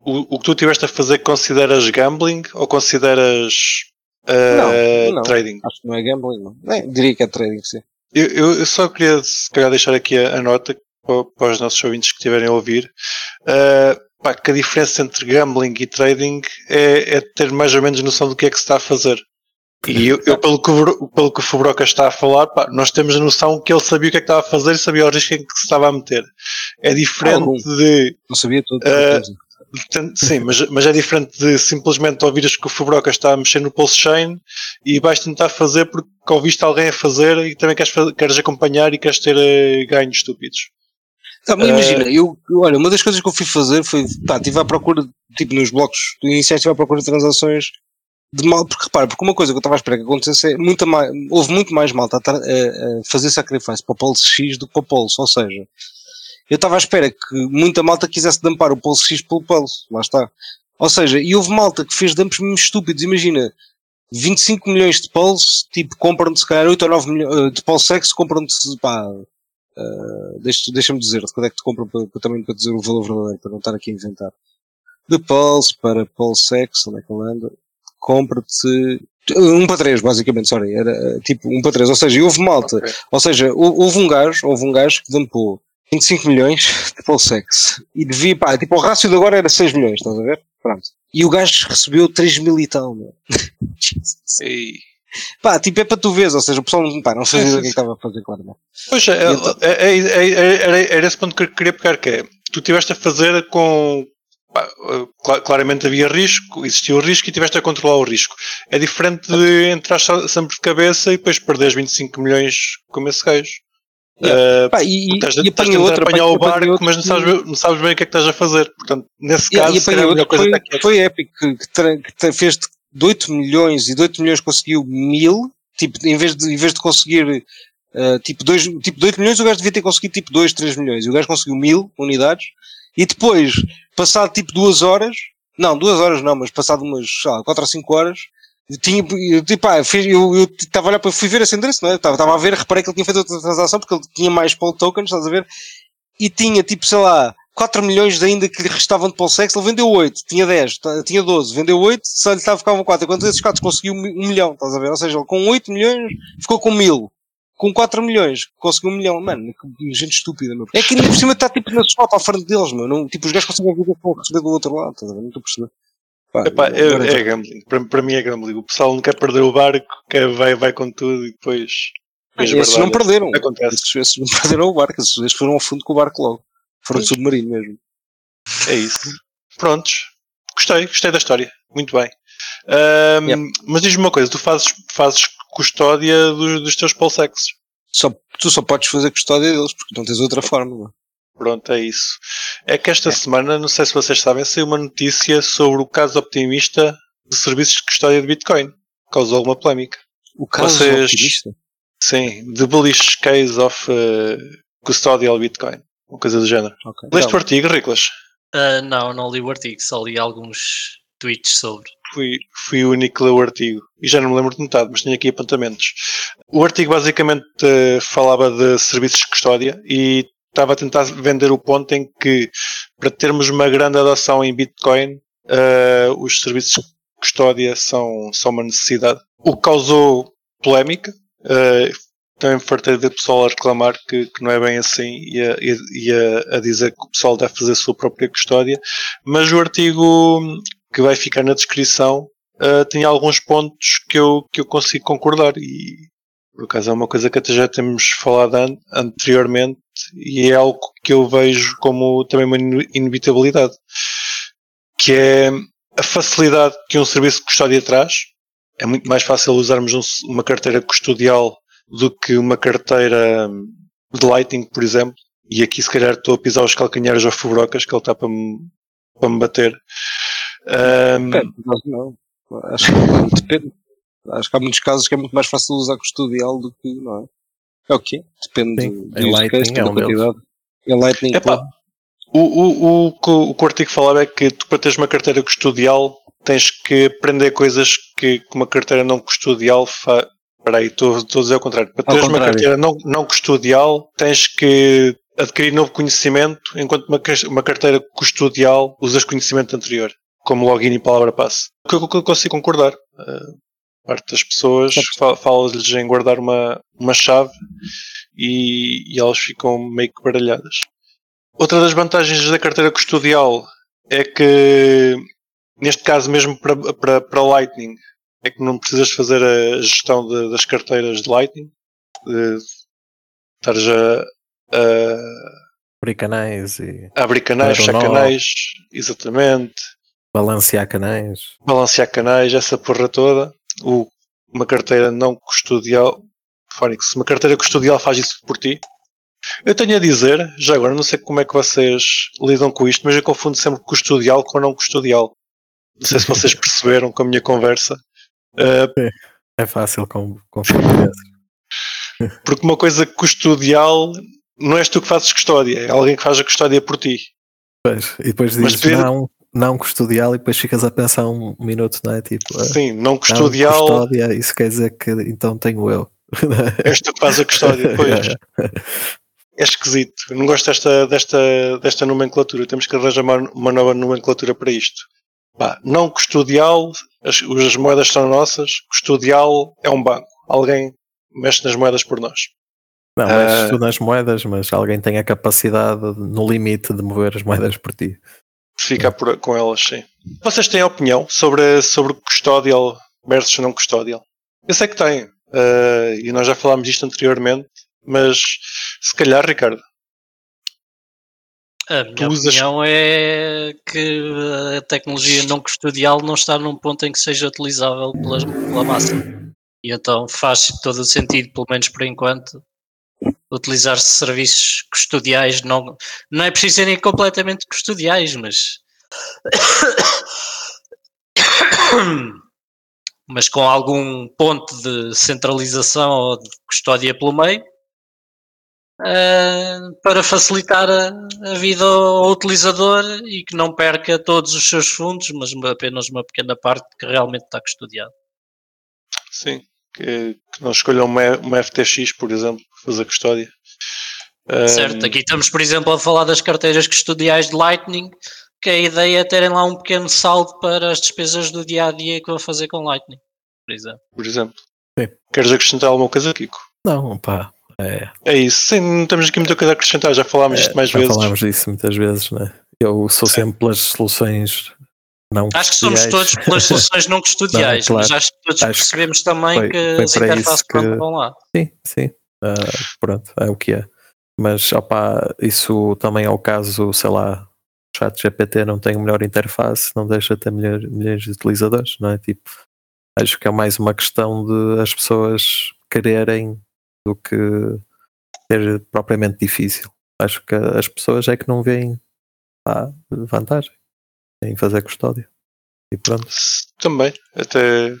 o, o que tu tiveste a fazer, consideras gambling ou consideras uh, não, não. trading? Acho que não é gambling, não. É, diria que é trading, sim. Eu, eu, eu só queria se calhar, deixar aqui a, a nota para, para, os nossos ouvintes que estiverem a ouvir. Uh, pá, que a diferença entre gambling e trading é, é ter mais ou menos noção do que é que se está a fazer. E eu, eu, pelo, que, pelo que o Fubroca está a falar, pá, nós temos a noção que ele sabia o que é que estava a fazer e sabia o risco em que se estava a meter. É diferente Algum. de. Não sabia tudo. Uh, sim, mas, mas é diferente de simplesmente ouvires que o Fubroca está a mexer no Pulse Chain e vais tentar fazer porque ouviste alguém a fazer e também queres, queres acompanhar e queres ter uh, ganhos estúpidos. Tá, mas imagina, eu, eu- olha, uma das coisas que eu fui fazer foi, pá, estive à procura, tipo, nos blocos iniciais estive à procura de transações de mal, porque repara, porque uma coisa que eu estava à espera que acontecesse é muita mais, houve muito mais malta a, a- fazer sacrifice para o Pulse X do que para o Pulse, ou seja, eu estava à espera que muita malta quisesse dampar o Pulse X pelo Pulse, lá está. Ou seja, e houve malta que fez dumps mesmo estúpidos, imagina, 25 milhões de Pulse, tipo, compram-te se calhar 8 ou 9 milhões, de Pulse X, compram-te, pá, Uh, deixa- Deixa-me dizer quando é que te compram para, para- também para dizer o valor verdadeiro, para não estar aqui a inventar. De Pulse para Pulse X, onde é que ele anda? Compra-te um para três, basicamente, sorry, era uh, tipo um para três, ou seja, houve malta, Ok. ou seja, hou- houve um gajo, houve um gajo que dampou 25 milhões de Pulse X e devia, pá, tipo, o rácio de agora era 6 milhões, estás a ver? Pronto. E o gajo recebeu 3 mil e tal, meu. Jesus. E, Pá, tipo, é para tu veres, ou seja, o pessoal não, pá, não sabia Sim, o que é estava a fazer, claro, não. pois é, Então- é, é, é, é- era, era esse ponto que eu queria pegar, que é, tu tiveste a fazer com, eh, claramente havia risco, existia o risco e tiveste a controlar o risco. É diferente de entrar sempre de cabeça e depois perderes 25 milhões como esse gajo. Eh, Pá, e, estás e estás a outra, apanhar apanha- o barco, outra mas não sabes, não sabes bem o que é que estás a fazer. Portanto, nesse Yeah, caso, se calhar apanhei a melhor outro coisa foi, foi épico, que, que, fez de de 8 milhões e de 8 milhões conseguiu mil, tipo, em vez de, em vez de conseguir eh, tipo, dois, tipo, de 8 milhões, o gajo devia ter conseguido tipo 2, 3 milhões, e o gajo conseguiu mil unidades, e depois, passado tipo duas horas, não, duas horas não, mas passado umas, lá, 4 ou 5 horas, tinha, tipo, ah, fiz- eu estava a olhar para, fui ver esse endereço, não é? Estava a ver, reparei que ele tinha feito outra transação, porque ele tinha mais Paul tokens, estás a ver? e tinha tipo, sei lá, 4 milhões ainda que lhe restavam de Pulsex, ele vendeu 8, tinha 10, tá- tinha 12, vendeu 8, só lhe estava, ficavam 4, enquanto esses 4 conseguiu 1 milhão, estás a ver? Ou seja, ele com 8 milhões ficou com 1000. Com 4 milhões, conseguiu 1 milhão. Mano, que gente estúpida, meu. É que ainda por cima está tipo na swap à frente deles, meu. Não, tipo, os gajos conseguem ver o que receber do outro lado, estás a ver? Não estou a perceber. Pá, Epá, é, agora é gambling. Para, para mim é gambling. O pessoal não quer perder o barco, quer, vai, vai com tudo e depois. Ah, esses não perderam. Acontece. Esses, esses não perderam o barco, esses, esses foram ao fundo com o barco logo. Foram de submarino mesmo. É isso. Prontos. Gostei, gostei da história. Muito bem. Yep. Mas diz-me uma coisa: tu fazes, fazes custódia dos, dos teus pulsexes. Só, tu só podes fazer custódia deles, porque não tens outra forma. meu. Pronto, é isso. É que esta semana, não sei se vocês sabem, saiu uma notícia sobre o caso optimista de serviços de custódia de Bitcoin. Causou alguma polémica. O caso Vocês- optimista. Sim, The Bullish Case of uh, Custodial Bitcoin. Uma coisa do género. Ok. Leste o Não, artigo, Riclas? Ah, não, não li o artigo, só li alguns tweets sobre. Fui, fui o único que leu o artigo. E já não me lembro de metade, mas tenho aqui apontamentos. O artigo basicamente eh, falava de serviços de custódia e estava a tentar vender o ponto em que para termos uma grande adoção em Bitcoin, eh, os serviços de custódia são, são uma necessidade. O que causou polémica. eh, também fartei de pessoal a reclamar que, que não é bem assim e a- e a- a dizer que o pessoal deve fazer a sua própria custódia. Mas o artigo que vai ficar na descrição uh, tem alguns pontos que eu, que eu consigo concordar. E por acaso é uma coisa que até já temos falado an- anteriormente e é algo que eu vejo como também uma inevitabilidade que é a facilidade que um serviço de custódia traz. É muito mais fácil usarmos um uma carteira custodial do que uma carteira hum, de Lightning, por exemplo. E aqui se calhar estou a pisar os calcanhares ao Fubrocas que ele está para me, para me bater Um, mas não. Acho que depende. Acho que há muitos casos que é muito mais fácil usar custodial do que, não é? É o quê? Depende Sim, do Lightning case, é um quantidade. Em Lightning, Epá, pô. o, o, o, que o que o artigo falava é que tu para teres uma carteira custodial tens que aprender coisas que que uma carteira não custodial faz. Espera aí, estou estou a dizer ao contrário. Para teres uma carteira não, não custodial tens que adquirir novo conhecimento, enquanto uma, uma carteira custodial usas conhecimento anterior, como login e palavra passe. O que eu, o que eu consigo concordar. Uh, parte das pessoas fa- fala-lhes em guardar uma, uma chave e, e elas ficam meio que baralhadas. Outra das vantagens da carteira custodial é que, neste caso mesmo para, para, para Lightning, é que não precisas fazer a gestão de- das carteiras de Lightning, de estares a, a, abrir canais e a abrir canais, fechar canais, exatamente, balancear canais. balancear canais, essa porra toda. O, uma carteira não custodial, Phonics, uma carteira custodial faz isso por ti. Eu tenho a dizer, já agora, não sei como é que vocês lidam com isto, mas eu confundo sempre custodial com não custodial. Não sei se vocês perceberam com a minha conversa. Uh, é fácil confundir Porque uma coisa custodial não és tu que fazes custódia, é alguém que faz a custódia por ti. Pois, e depois dizes Pedro... não, não custodial e depois ficas a pensar um minuto, não é? Tipo, Sim, não custodial. Não custódia, isso quer dizer que então tenho eu. Que fazes a custódia, pois. é esquisito. Não gosto desta, desta, desta nomenclatura. Temos que arranjar uma, uma nova nomenclatura para isto. Bah, não custodial, as, as moedas são nossas. Custodial é um banco. Alguém mexe nas moedas por nós. Não, mexes uh, tu nas moedas, mas alguém tem a capacidade no limite de mover as moedas por ti. Fica por, com elas, sim. Vocês têm opinião sobre, sobre custodial versus não custodial? Eu sei que têm. Uh, e nós já falámos disto anteriormente, mas se calhar, Ricardo. A minha usas... opinião é que a tecnologia não custodial não está num ponto em que seja utilizável pela, pela massa. E então faz todo o sentido, pelo menos por enquanto, utilizar serviços custodiais. Não, não é preciso serem completamente custodiais, mas. mas com algum ponto de centralização ou de custódia pelo meio, uh, para facilitar a, a, vida ao utilizador e que não perca todos os seus fundos, mas apenas uma pequena parte que realmente está custodiado. Sim, que, que não escolham uma, uma FTX, por exemplo, para fazer custódia. Certo, um... aqui estamos, por exemplo, a falar das carteiras custodiais de Lightning, que a ideia é terem lá um pequeno saldo para as despesas do dia a dia que vão fazer com Lightning, por exemplo. Por exemplo. Sim. Queres acrescentar alguma coisa, Kiko? Não, pá. É, é isso, sim, não temos aqui muita coisa a acrescentar, já falámos é, disto mais já vezes. Já falámos disso muitas vezes, né? Eu sou sempre pelas soluções não Acho que somos todos pelas soluções não custodiais, não, claro. mas acho que todos acho percebemos também foi, que foi as interfaces que... vão lá. Sim, sim. Uh, pronto, é o que é. Mas opa, isso também é o caso, sei lá, o chat GPT não tem a melhor interface, não deixa de ter milhares, milhares de utilizadores, não é? Tipo, acho que é mais uma questão de as pessoas quererem do que ser propriamente difícil. Acho que as pessoas é que não veem pá, vantagem em fazer custódia. E pronto. Também, até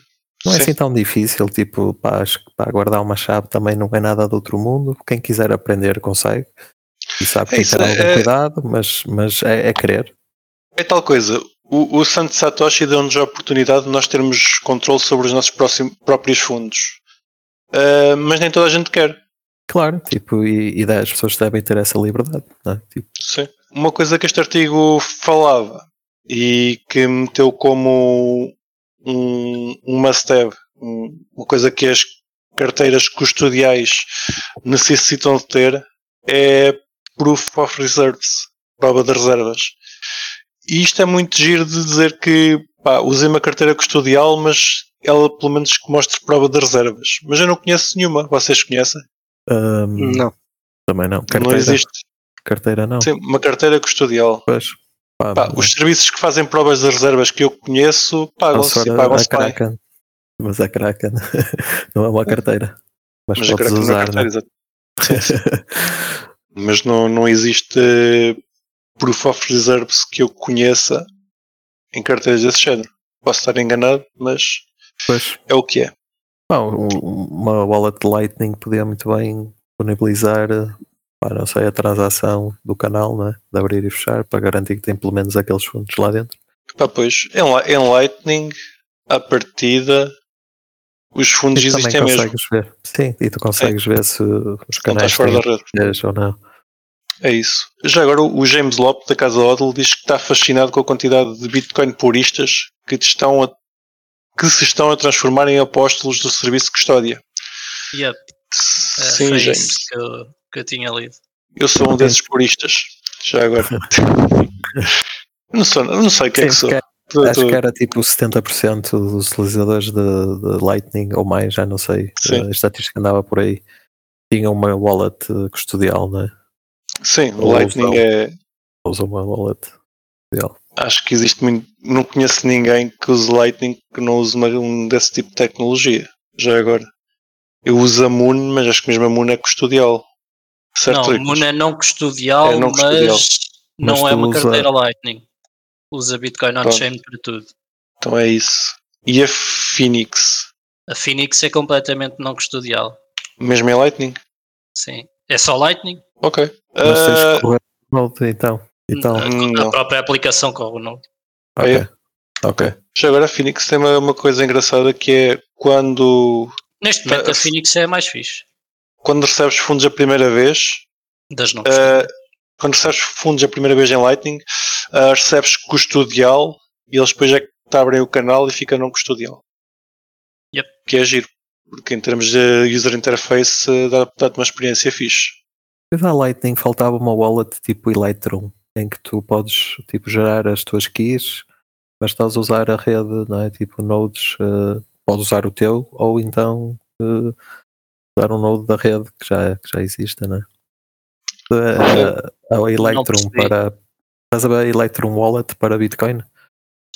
não é assim tão difícil, tipo, para, para guardar uma chave também não é nada do outro mundo. Quem quiser aprender consegue. E sabe que é tem que ter algum é... cuidado, mas, mas é, é querer. É tal coisa. O, o Santo Satoshi deu-nos a oportunidade de nós termos controle sobre os nossos próximos, próprios fundos. Uh, mas nem toda a gente quer. Claro, tipo, e, e as pessoas devem ter essa liberdade. É? Tipo. Sim. Uma coisa que este artigo falava e que meteu como um, um must-have, uma coisa que as carteiras custodiais necessitam de ter é Proof of Reserves, prova de reservas. E isto é muito giro de dizer que pá, usei uma carteira custodial, mas ela pelo menos que mostre prova de reservas. Mas eu não conheço nenhuma. Vocês conhecem? Um, não. Também não. Carteira, não existe. Carteira não. Sim, uma carteira custodial. Pois. Pá, pá, os serviços que fazem provas de reservas que eu conheço pagam-se e pagam-se Kraken. Mas a Kraken não é uma carteira. Mas, mas podes usar, não é carteira, né? mas não, não existe proof of reserves que eu conheça em carteiras desse género. Posso estar enganado, mas pois. é o que é. Bom, uma wallet Lightning podia muito bem disponibilizar pá, não sei, a transação do canal, né? de abrir e fechar, para garantir que tem pelo menos aqueles fundos lá dentro. Pá, pois, em, em Lightning, a partida, os fundos e existem mesmo. Ver. Sim, e tu consegues é. ver se os canais fora da rede. ou não. É isso. Já agora o James Lopes da Casa Odell diz que está fascinado com a quantidade de Bitcoin puristas que, estão a, que se estão a transformar em apóstolos do serviço de custódia. Yep. Sim, é, James. Que que eu tinha lido. Eu sou um desses puristas, já agora. não, sou, não sei o que Sim, é que sou. Que, acho que era tipo 70% dos utilizadores de, de, Lightning ou mais, já não sei. Sim. A estatística andava por aí. Tinha uma wallet custodial, não é? Sim, o Lightning usam, é. Usa uma wallet custodial. Acho que existe muito. Não conheço ninguém que use Lightning que não use um desse tipo de tecnologia. Já agora. Eu uso a Moon, mas acho que mesmo a Moon é custodial. Certo, não? Moon é não custodial, É não mas custodial. não Mas é tu uma usa- carteira Lightning. Usa Bitcoin on-chain para tudo. Então é isso. E a Phoenix? A Phoenix é completamente não custodial. Mesmo em Lightning? Sim. É só Lightning? Ok. Mas tens Ah, que correr no Node, então. Então, A, a não. própria aplicação corre o Node. ok. é? Ok. já agora a Phoenix tem uma, uma coisa engraçada que é quando, Neste momento Ah, a Phoenix é a mais fixe. Quando recebes fundos a primeira vez, Das não ah, quando recebes fundos a primeira vez em Lightning, ah, recebes custodial e eles depois é que te abrem o canal e fica não custodial. Yep. Que é giro. Porque em termos de user interface dá- dá-te uma experiência fixe. Mas à Lightning faltava uma wallet tipo Electrum, em que tu podes tipo, gerar as tuas keys, mas estás a usar a rede, não é? Tipo nodes, eh, podes usar o teu, ou então eh, usar um node da rede que já, que já existe, não é? Eh, a Electrum para. Estás a ver a Electrum Wallet para Bitcoin?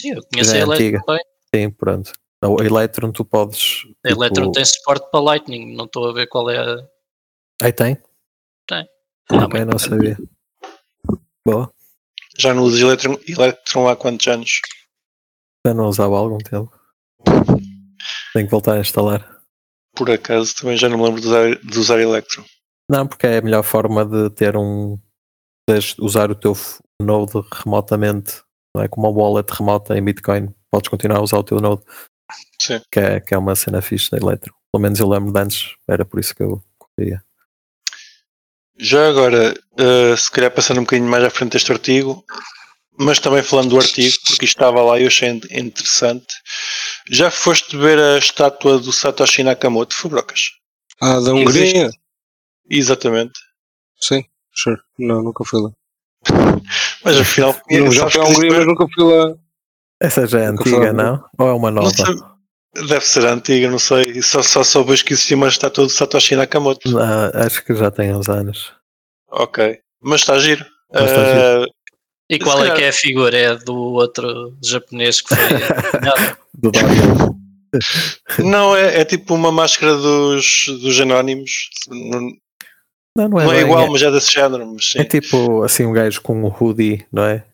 Sim, eu conheço Já é a Electrum. Sim, pronto. A Electrum tu podes. A Electrum tipo- tem suporte para Lightning. Não estou a ver qual é a. Aí tem? Tem. Ok, não sabia. Boa. Já não usas Electron, Electron há quantos anos? Já não usava há algum tempo. Tenho que voltar a instalar. Por acaso também já não me lembro de usar, de usar Electron. Não, porque é a melhor forma de ter um. de usar o teu node remotamente, não é? Com uma wallet remota em Bitcoin, podes continuar a usar o teu node, Sim. que é, que é uma cena fixe da Electro. Pelo menos eu lembro de antes, era por isso que eu corria. Já agora, eh, se calhar passando um bocadinho mais à frente deste artigo, mas também falando do artigo, porque isto estava lá e eu achei in- interessante. Já foste ver a estátua do Satoshi Nakamoto, Fubrocas? Ah, da Hungria? Exatamente. Sim, sure. Não, nunca fui lá. Mas afinal, Eu já fui à Hungria, mas nunca fui lá. Essa já é Nunca antiga, não? Ou é uma não nova? deve ser antiga, não sei. Só, só soube que existia uma estátua do Satoshi Nakamoto. Ah, acho que já tem uns anos. Ok. Mas está giro. Mas está Eh, E Se qual é calhar- que é a figura? É do outro japonês que foi. Do Daniel. não, é, é tipo uma máscara dos, dos anónimos. Não, Não, é, não é bem, igual, é, mas é desse género. Mas sim. é tipo assim um gajo com um hoodie, não é?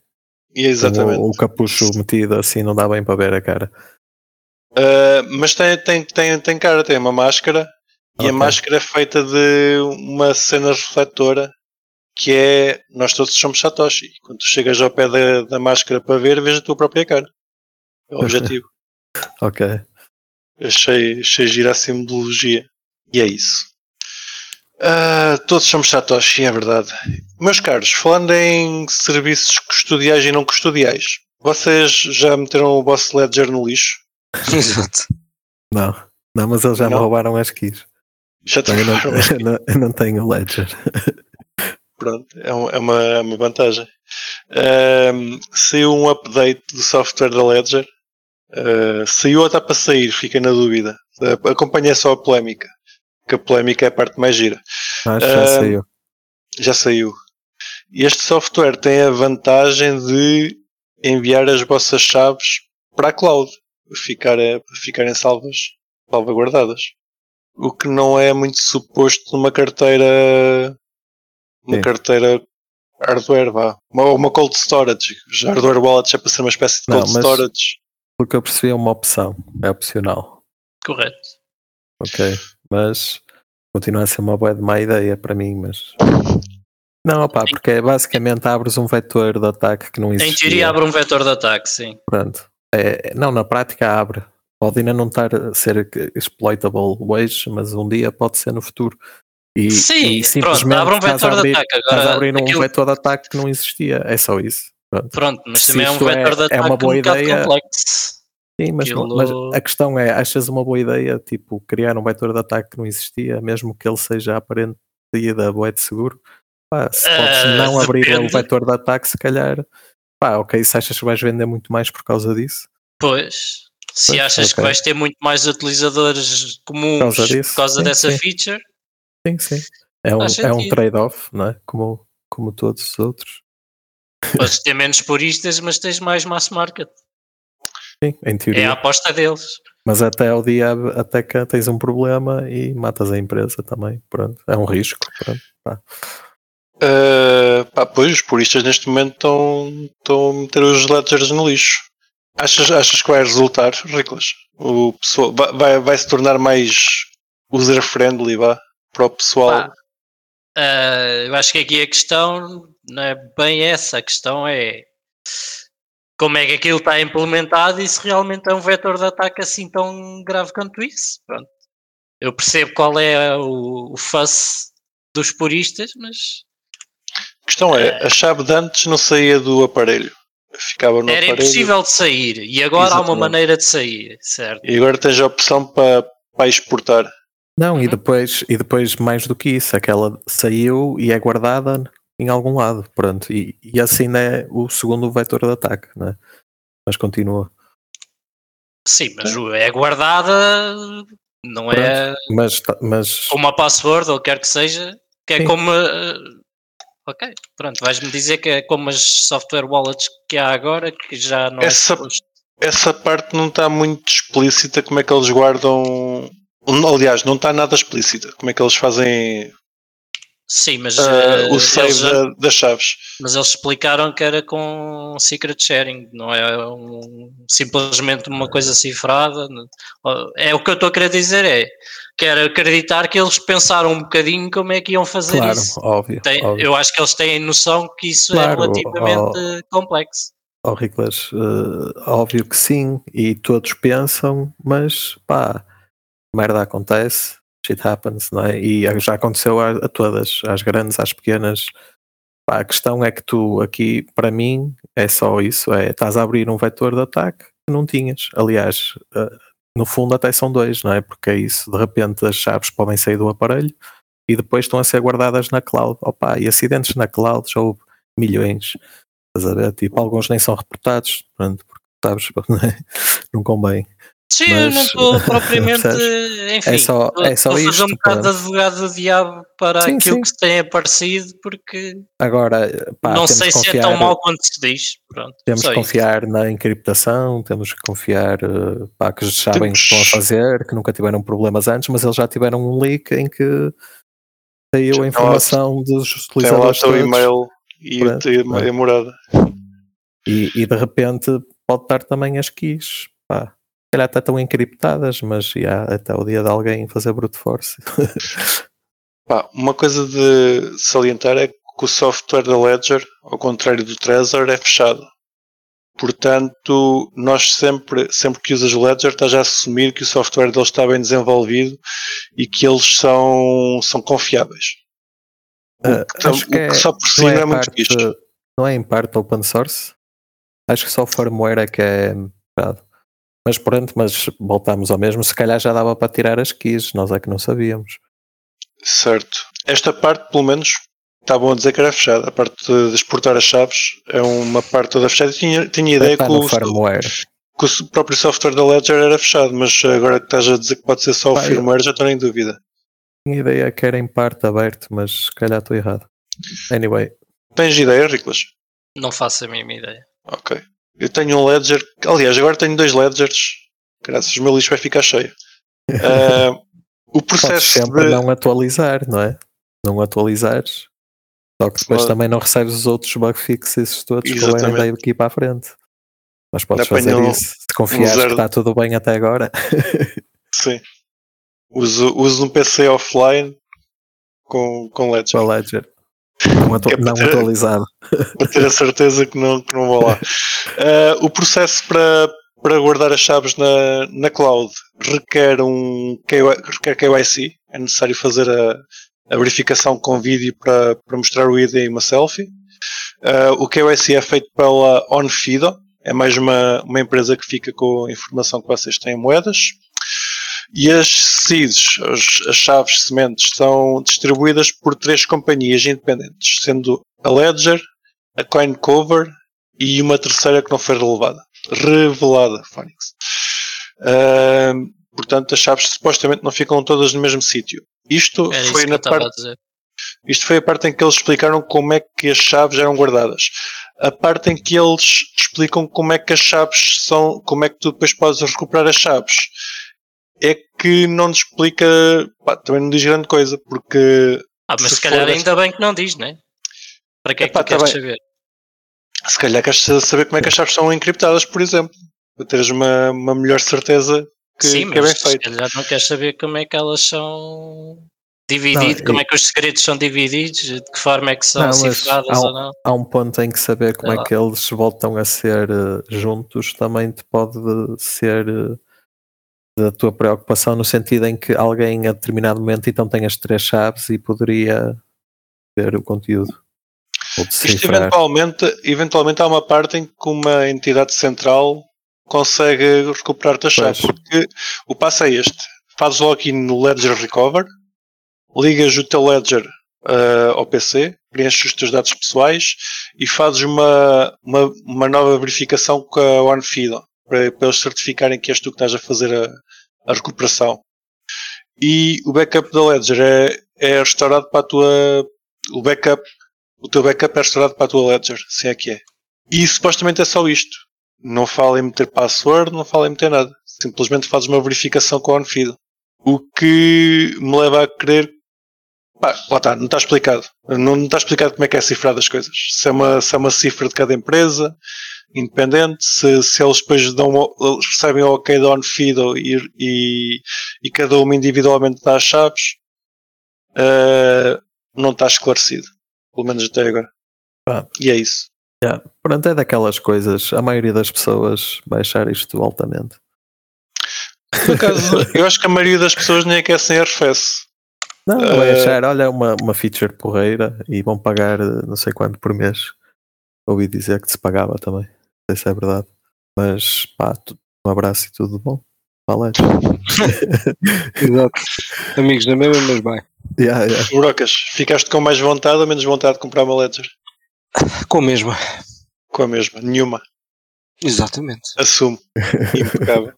E é exatamente. Com o, o capucho metido assim, não dá bem para ver a cara. Uh, mas tem, tem, tem, tem cara, tem uma máscara e Ok. a máscara é feita de uma cena refletora que é nós todos somos Satoshi. Quando tu chegas ao pé da, da máscara para ver, vês a tua própria cara. É o objetivo. Ok. achei, achei gira a simbologia. E é isso. Ah, todos somos Satoshi, é verdade. Meus caros, falando em serviços custodiais e não custodiais, vocês já meteram o vosso Ledger no lixo? Exato. Não, não, mas eles já me Não. roubaram as keys. Já te Então, eu, não, eu não- eu não tenho Ledger. Pronto, é, um- é uma, é uma vantagem. Ahm, saiu um update do software da Ledger. Ah, saiu ou está para sair? Fica na dúvida. Uh, acompanhei só a polémica. Que a polémica é a parte mais gira. Acho que já Ah, saiu. Já saiu. Este software tem a vantagem de enviar as vossas chaves para a cloud, para ficar- para ficarem salvas, salvaguardadas. O que não é muito suposto numa carteira. Uma Sim. carteira hardware, vá. Uma, uma cold storage. Os hardware wallets é para ser uma espécie de Não, cold mas- storage. Pelo que eu percebi é uma opção, é opcional. Correto. Ok, mas continua a ser uma boa de má ideia para mim, mas. Não, opá, porque é basicamente abres um vetor de ataque que não Em existe. teoria abre um vetor de ataque, sim. Pronto. É, não, na prática abre. Pode ainda não estar a ser exploitable hoje, mas um dia pode ser no futuro. E, Sim, e pronto, abre um vetor de ataque. Estás a Agora, abrir um aquilo- vetor de ataque que não existia. É só isso. Pronto. Pronto, mas Se também é um é- vetor de é ataque uma boa um ideia, complexo. Sim, mas, Aquilo- mas a questão é, achas uma boa ideia, tipo, criar um vetor de ataque que não existia, mesmo que ele seja aparente da boa de seguro? Pá, se podes Ah, não abrir o depende. vetor de ataque, se calhar, pá, ok, se achas que vais vender muito mais por causa disso, Pois, se Pois, achas que ok. vais ter muito mais utilizadores comuns Por causa disso, por causa sim, dessa sim. feature, sim, sim. É um, é um trade-off, não é? Como, como todos os outros. podes ter menos puristas, mas tens mais mass market. Sim, em É teoria. a aposta deles. Mas até ao dia, até que tens um problema e matas a empresa também. Pronto, é um risco. Pronto. Pá. Uh, pá, pois, os puristas neste momento estão, estão a meter os ledgers no lixo. Achas, achas que vai resultar, Riclas? O pessoal vai, vai, vai se tornar mais user-friendly vá, para o pessoal? Pá, uh, eu acho que aqui a questão não é bem essa, a questão é como é que aquilo está implementado e se realmente é um vetor de ataque assim tão grave quanto isso. Pronto. Eu percebo qual é o, o fuss dos puristas, mas. A questão é, a chave de antes não saía do aparelho. Ficava no Era aparelho. impossível de sair e agora há uma Exatamente. maneira de sair, certo? E agora tens a opção para, para exportar. Não, e Uhum. depois, e depois mais do que isso, aquela saiu e é guardada em algum lado, pronto. E, e assim é o segundo vetor de ataque, né? Mas continua. Sim, mas é guardada, não é Mas, ta- mas como a password ou quer que seja, que é Sim. como. eh, ok, pronto, vais-me dizer que é como as software wallets que há agora, que já não Essa- é suposto. Essa parte não está muito explícita como é que eles guardam. Aliás, não está nada explícita como é que eles fazem Sim, mas, eh, o save eles, da- das chaves. mas eles explicaram que era com secret sharing, não é um- simplesmente uma coisa cifrada. É o que eu estou a querer dizer, é quero acreditar que eles pensaram um bocadinho como é que iam fazer claro, isso. óbvio. Tem- óbvio. eu acho que eles têm noção que isso Claro, é relativamente complexo. Ó Riclas, eh, óbvio que sim, e todos pensam, mas pá, merda acontece, shit happens, não é? E já aconteceu a, a todas, às grandes, às pequenas. Pá, a questão é que tu aqui, para mim, é só isso: é estás a abrir um vetor de ataque que não tinhas. Aliás, eh, no fundo até são dois, não é? Porque é isso, de repente as chaves podem sair do aparelho e depois estão a ser guardadas na cloud. Opa, e acidentes na cloud já houve milhões. Estás a ver? Tipo, alguns nem são reportados, pronto, porque sabes, não, é? não convém. Sim, eu não Mas- estou propriamente. Enfim, É só- é só estou a fazer isto, um bocado de advogado do diabo para Sim, aquilo sim. que se tem aparecido, porque Agora, pá, não sei que se confiar, é tão mau quanto se diz. Pronto, Temos que isso. confiar na encriptação, temos que confiar eh, pá, que eles sabem o que estão a fazer, que nunca tiveram problemas antes, mas eles já tiveram um leak em que saiu a informação dos Tem lá o utilizadores teu e-mail e, Pronto, e a morada. e, e de repente pode estar também as keys. Pá. Calhar até estão encriptadas, mas já até o dia de alguém fazer brute force. Pá, uma coisa de salientar é que o software da Ledger, ao contrário do Trezor, é fechado. Portanto, nós sempre, sempre que usas o Ledger, estás a assumir que o software deles está bem desenvolvido e que eles são, são confiáveis. O Ah, que, acho que o que é- só por si é, é muito parte, fixe. não é em parte open source. Acho que só o firmware é que é. Mas pronto, mas voltamos ao mesmo. Se calhar já dava para tirar as keys, nós é que não sabíamos. Certo. Esta parte, pelo menos, estavam a dizer que era fechada. A parte de exportar as chaves é uma parte toda fechada. Eu tinha, tinha ideia que o, firmware. que o próprio software da Ledger era fechado, mas agora que estás a dizer que pode ser só o Pá, eu- firmware, já estou em dúvida. Tinha ideia que era em parte aberto, mas se calhar estou errado. Anyway, Tens ideia, Riclas? Não faço a mínima ideia. Ok. Eu tenho um Ledger. Aliás, agora tenho dois Ledgers. Graças, o meu lixo vai ficar cheio. Ah, o podes processo sempre de. não atualizar, não é? Não atualizares. Só que depois Claro. também não recebes os outros bug fixes todos que vêm Exatamente. daqui para a frente. Mas podes fazer isso. Se confiares zero. que está tudo bem até agora. Sim. Uso, uso um PC offline com, com Ledger. Para Ledger. Não, atu- é não ter- atualizado. para ter a certeza que não, que não vou lá. Ah, o processo para, para guardar as chaves na, na cloud requer um KY, requer KYC, é necessário fazer a, a verificação com vídeo para, para mostrar o ID e uma selfie. Ah, o KYC é feito pela OnFido, é mais uma, uma empresa que fica com a informação que vocês têm em moedas. E as seeds, as, as chaves sementes, são distribuídas por três companhias independentes, sendo a Ledger, a CoinCover e uma terceira que não foi relevada, revelada, Phoenix. Ahm, portanto, as chaves supostamente não ficam todas no mesmo sítio. Isto Era foi na parte isto foi a parte em que eles explicaram como é que as chaves eram guardadas. A parte em que eles explicam como é que as chaves são, como é que tu depois podes recuperar as chaves, é que não nos explica, pá, também não diz grande coisa, porque Ah, mas Se se, calhar ainda bem que não diz, né? Para que é que tu tá queres bem. saber? Se calhar queres saber como é que as chaves são encriptadas, por exemplo. Para teres uma, uma melhor certeza que, Sim, que é mas bem se feito. calhar não queres saber como é que elas são divididas, como é que os segredos são divididos, de que forma é que são Não, cifradas há um- ou não. Há um ponto em que saber como é que eles voltam a ser eh, juntos também te pode ser eh, da tua preocupação no sentido em que alguém a determinado momento então tem as três chaves e poderia ter o conteúdo. Isto eventualmente, eventualmente há uma parte em que uma entidade central consegue recuperar-te a chave. Pois. Porque o passo é este. Fazes login no Ledger Recover, ligas o teu Ledger ah, ao PC, preenches os teus dados pessoais e fazes uma, uma, uma nova verificação com a OneFido para, para eles certificarem que és tu que estás a fazer a, a recuperação. E o backup da Ledger é, é restaurado para a tua. O backup o teu backup é restaurado para a tua Ledger, se é que é. E supostamente é só isto. Não fala em meter password, não fala em meter nada. Simplesmente fazes uma verificação com a OnFeed. O que me leva a crer. Pá, lá está, não está explicado. Não, não está explicado como é que é cifrado as coisas. Se é uma, se é uma cifra de cada empresa, independente, se, se eles depois dão, o- recebem o ok da OnFeed e, e, e cada uma individualmente dá as chaves, eh, não está esclarecido. Pelo menos até agora. Pá. E é isso. Yeah. Pronto, é daquelas coisas. A maioria das pessoas vai achar isto altamente. Por acaso, eu acho que a maioria das pessoas nem aquecem RFS. Não, vai Eh, achar, olha, uma, uma feature porreira e vão pagar eh, não sei quanto por mês. Ouvi dizer que se pagava também. Não sei se é verdade. Mas pá, um abraço e tudo bom. Fala. Exato. Amigos da mesma, mas vai. yeah, yeah. Brocas, ficaste com mais vontade ou menos vontade de comprar uma Ledger? Com a mesma. Com a mesma, nenhuma. Exatamente. Assumo. Impecável.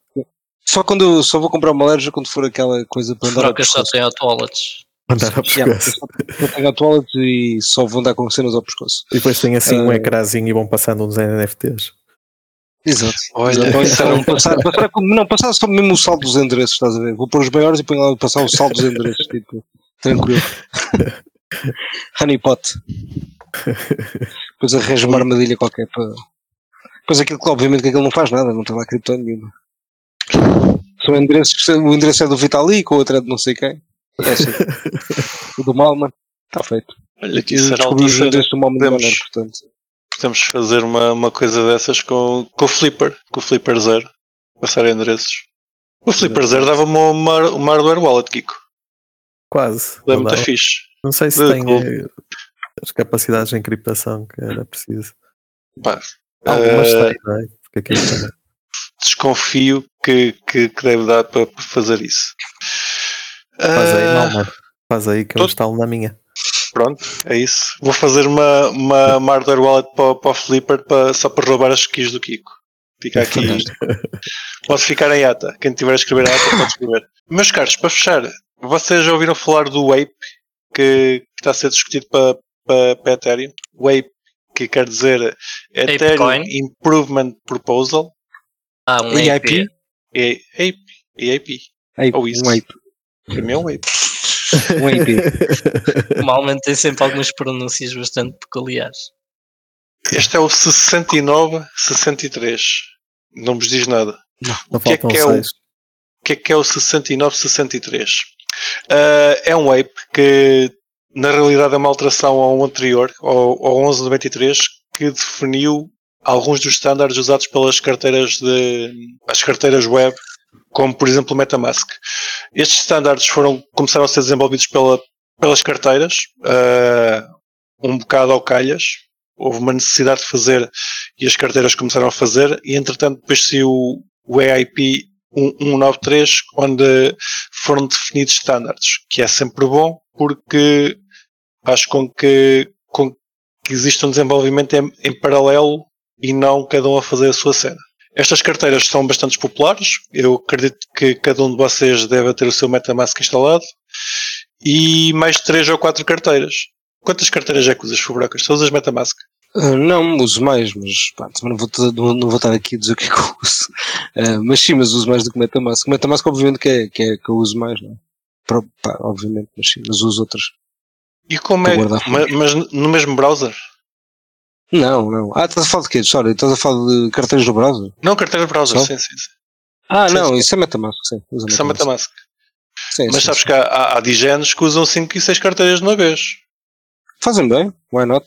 Só quando só vou comprar uma Ledger quando for aquela coisa para andar a brocas só pescoço. têm auto-wallets. Andar ao Yeah, pescoço. eu tenho a toilet e só vou andar com cenas ao pescoço. E depois tem assim um Eh, ecrãzinho e vão passando uns NFTs. Exato. Olha, então, passar, passar, não, passar só mesmo o saldo dos endereços, estás a ver? Vou pôr os maiores e ponho lá passar o saldo dos endereços, tipo, tranquilo. Honeypot. Depois arranjo uma armadilha qualquer para. Depois aquilo que obviamente que aquilo não faz nada, não tem lá cripto nenhuma. São endereços que o endereço é do Vitalik, o outro é de não sei quem. É assim. o do Malman. Está feito. Olha, que os altura. endereços do Malman de Podemos- maneira, portanto. Podemos fazer uma, uma coisa dessas com, com o Flipper, com o Flipper Zero. Passar endereços. O Flipper Zero dava uma, uma, hardware wallet, Kiko. Quase. É Não, muito fixe. Não sei se Eh, tem eh, as capacidades de encriptação que era preciso. Pá, Algumas eh, tem, não é? Porque aquilo tem. Desconfio que, que, que deve dar para fazer isso. Faz aí, Ah, não, mano. Faz aí que eu instalo na minha. Pronto, é isso. Vou fazer uma, uma, uma hardware wallet para, para o Flipper para, só para roubar as keys do Kiko. Fica aqui. pode ficar em ata. Quem tiver a escrever a ata pode escrever. Meus caros, para fechar, vocês já ouviram falar do Wape que, que está a ser discutido para, para, para Ethereum? Wape, que quer dizer Ethereum Apecoin? Improvement Proposal. Ah, um EIP? EIP. É Ape. EAP. Ape, Ou isso. um ape. Para mim é um Wape. Um ape. Normalmente tem sempre algumas pronúncias bastante peculiares. Este é o 6963. Não vos diz nada. Não O que é faltam que é o- seis. O que é que é o 6963? Ah, é um ape que na realidade é uma alteração ao anterior, ao, ao 1193, que definiu alguns dos estándares usados pelas carteiras de as carteiras web, como por exemplo o MetaMask. Estes estándares foram começaram a ser desenvolvidos pela, pelas carteiras, ah, um bocado ao calhas. Houve uma necessidade de fazer e as carteiras começaram a fazer, e entretanto depois saiu o EIP 193, onde foram definidos estándares, que é sempre bom porque faz com que, com que exista um desenvolvimento em, em paralelo e não cada um a fazer a sua cena. Estas carteiras são bastante populares, eu acredito que cada um de vocês deve ter o seu MetaMask instalado e mais três ou quatro carteiras. Quantas carteiras é que usas, Fubrocas? Só usas MetaMask? Ah, não, uso mais, mas pá, também não vou, não, vou estar aqui a dizer o que é que eu uso. Ah, mas sim, mas uso mais do que Metamask. Metamask, obviamente, que é, que é que eu uso mais, não é? Pá, obviamente, mas sim, mas uso outras. E como é? guardar ma- Mas, no mesmo browser? Não, não. Ah, estás a falar de quê? Sorry, estás a falar de carteiras do browser? Não, carteira de browser, sim, sim. sim. Ah, Sim, não, sim. isso é Metamask, sim. Isso é Metamask. Sim, Mas sabes que há, há, digenes que usam 5 e 6 carteiras de uma vez. Fazem bem, why not?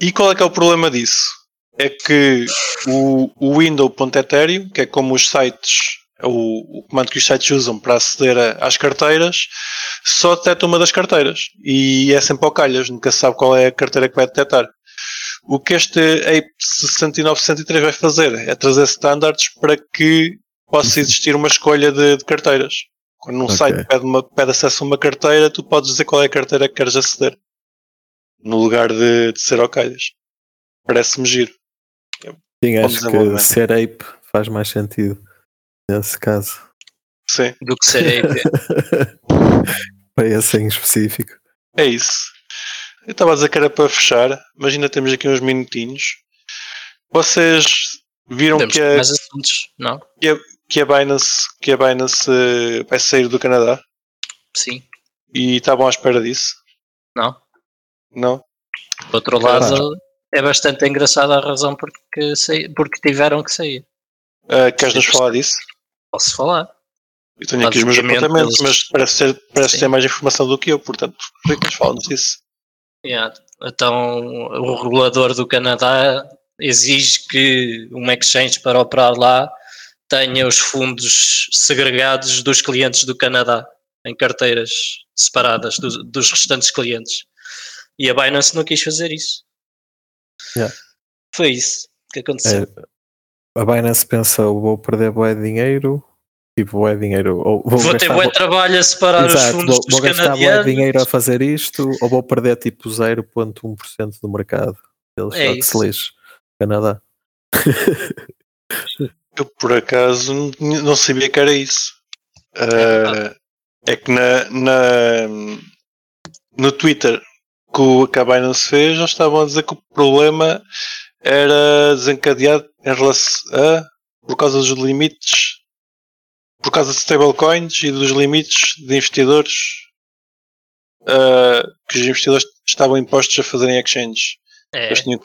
E qual é que é o problema disso? É que o, o window.ethereum, que é como os sites, é o, o comando que os sites usam para aceder a- às carteiras, só detecta uma das carteiras. E é sempre ao calhas, nunca se sabe qual é a carteira que vai detectar. O que este APE 6963 vai fazer é trazer standards para que possa existir uma escolha de, de carteiras. Quando um Ok. site pede, uma- pede acesso a uma carteira, tu podes dizer qual é a carteira que queres aceder. No lugar de, de ser calhas. Parece-me giro. Sim, Bom acho que ser ape faz mais sentido nesse caso. Sim, Do que ser AP. Para esse em específico. é isso. Eu estava a dizer que era para fechar, mas ainda temos aqui uns minutinhos. Vocês viram Temos que a, mais assuntos, não? que a Binance, que a Binance eh, vai sair do Canadá Sim. e estavam à espera disso? Não. Não? Por outro lado, é bastante engraçada a razão porque, saí- porque tiveram que sair. Ah, queres nos falar disso? Posso falar? Eu tenho aqui os meus apontamentos, eles- mas parece, ter, parece Sim. ter mais informação do que eu, portanto, por que nos falam disso? Yeah. Então, o regulador do Canadá exige que uma exchange para operar lá tenha os fundos segregados dos clientes do Canadá em carteiras separadas dos, dos restantes clientes. E a Binance não quis fazer isso. Yeah. Foi isso que aconteceu. É, a Binance pensa, vou perder bué de dinheiro, tipo de dinheiro, ou vou, Vou ter bom trabalho a separar os Exato, fundos vou, dos vou gastar bué dinheiro a fazer isto, ou vou perder tipo 0.1% do mercado. Eles É só que se lixe. Canadá. Eu por acaso não sabia que era isso. Ah, é que na, na- no Twitter que o Binance fez, eles estavam a dizer que o problema era desencadeado em relação a por causa dos limites por causa de stablecoins e dos limites de investidores ah, que os investidores estavam impostos a fazerem exchanges. É, tinham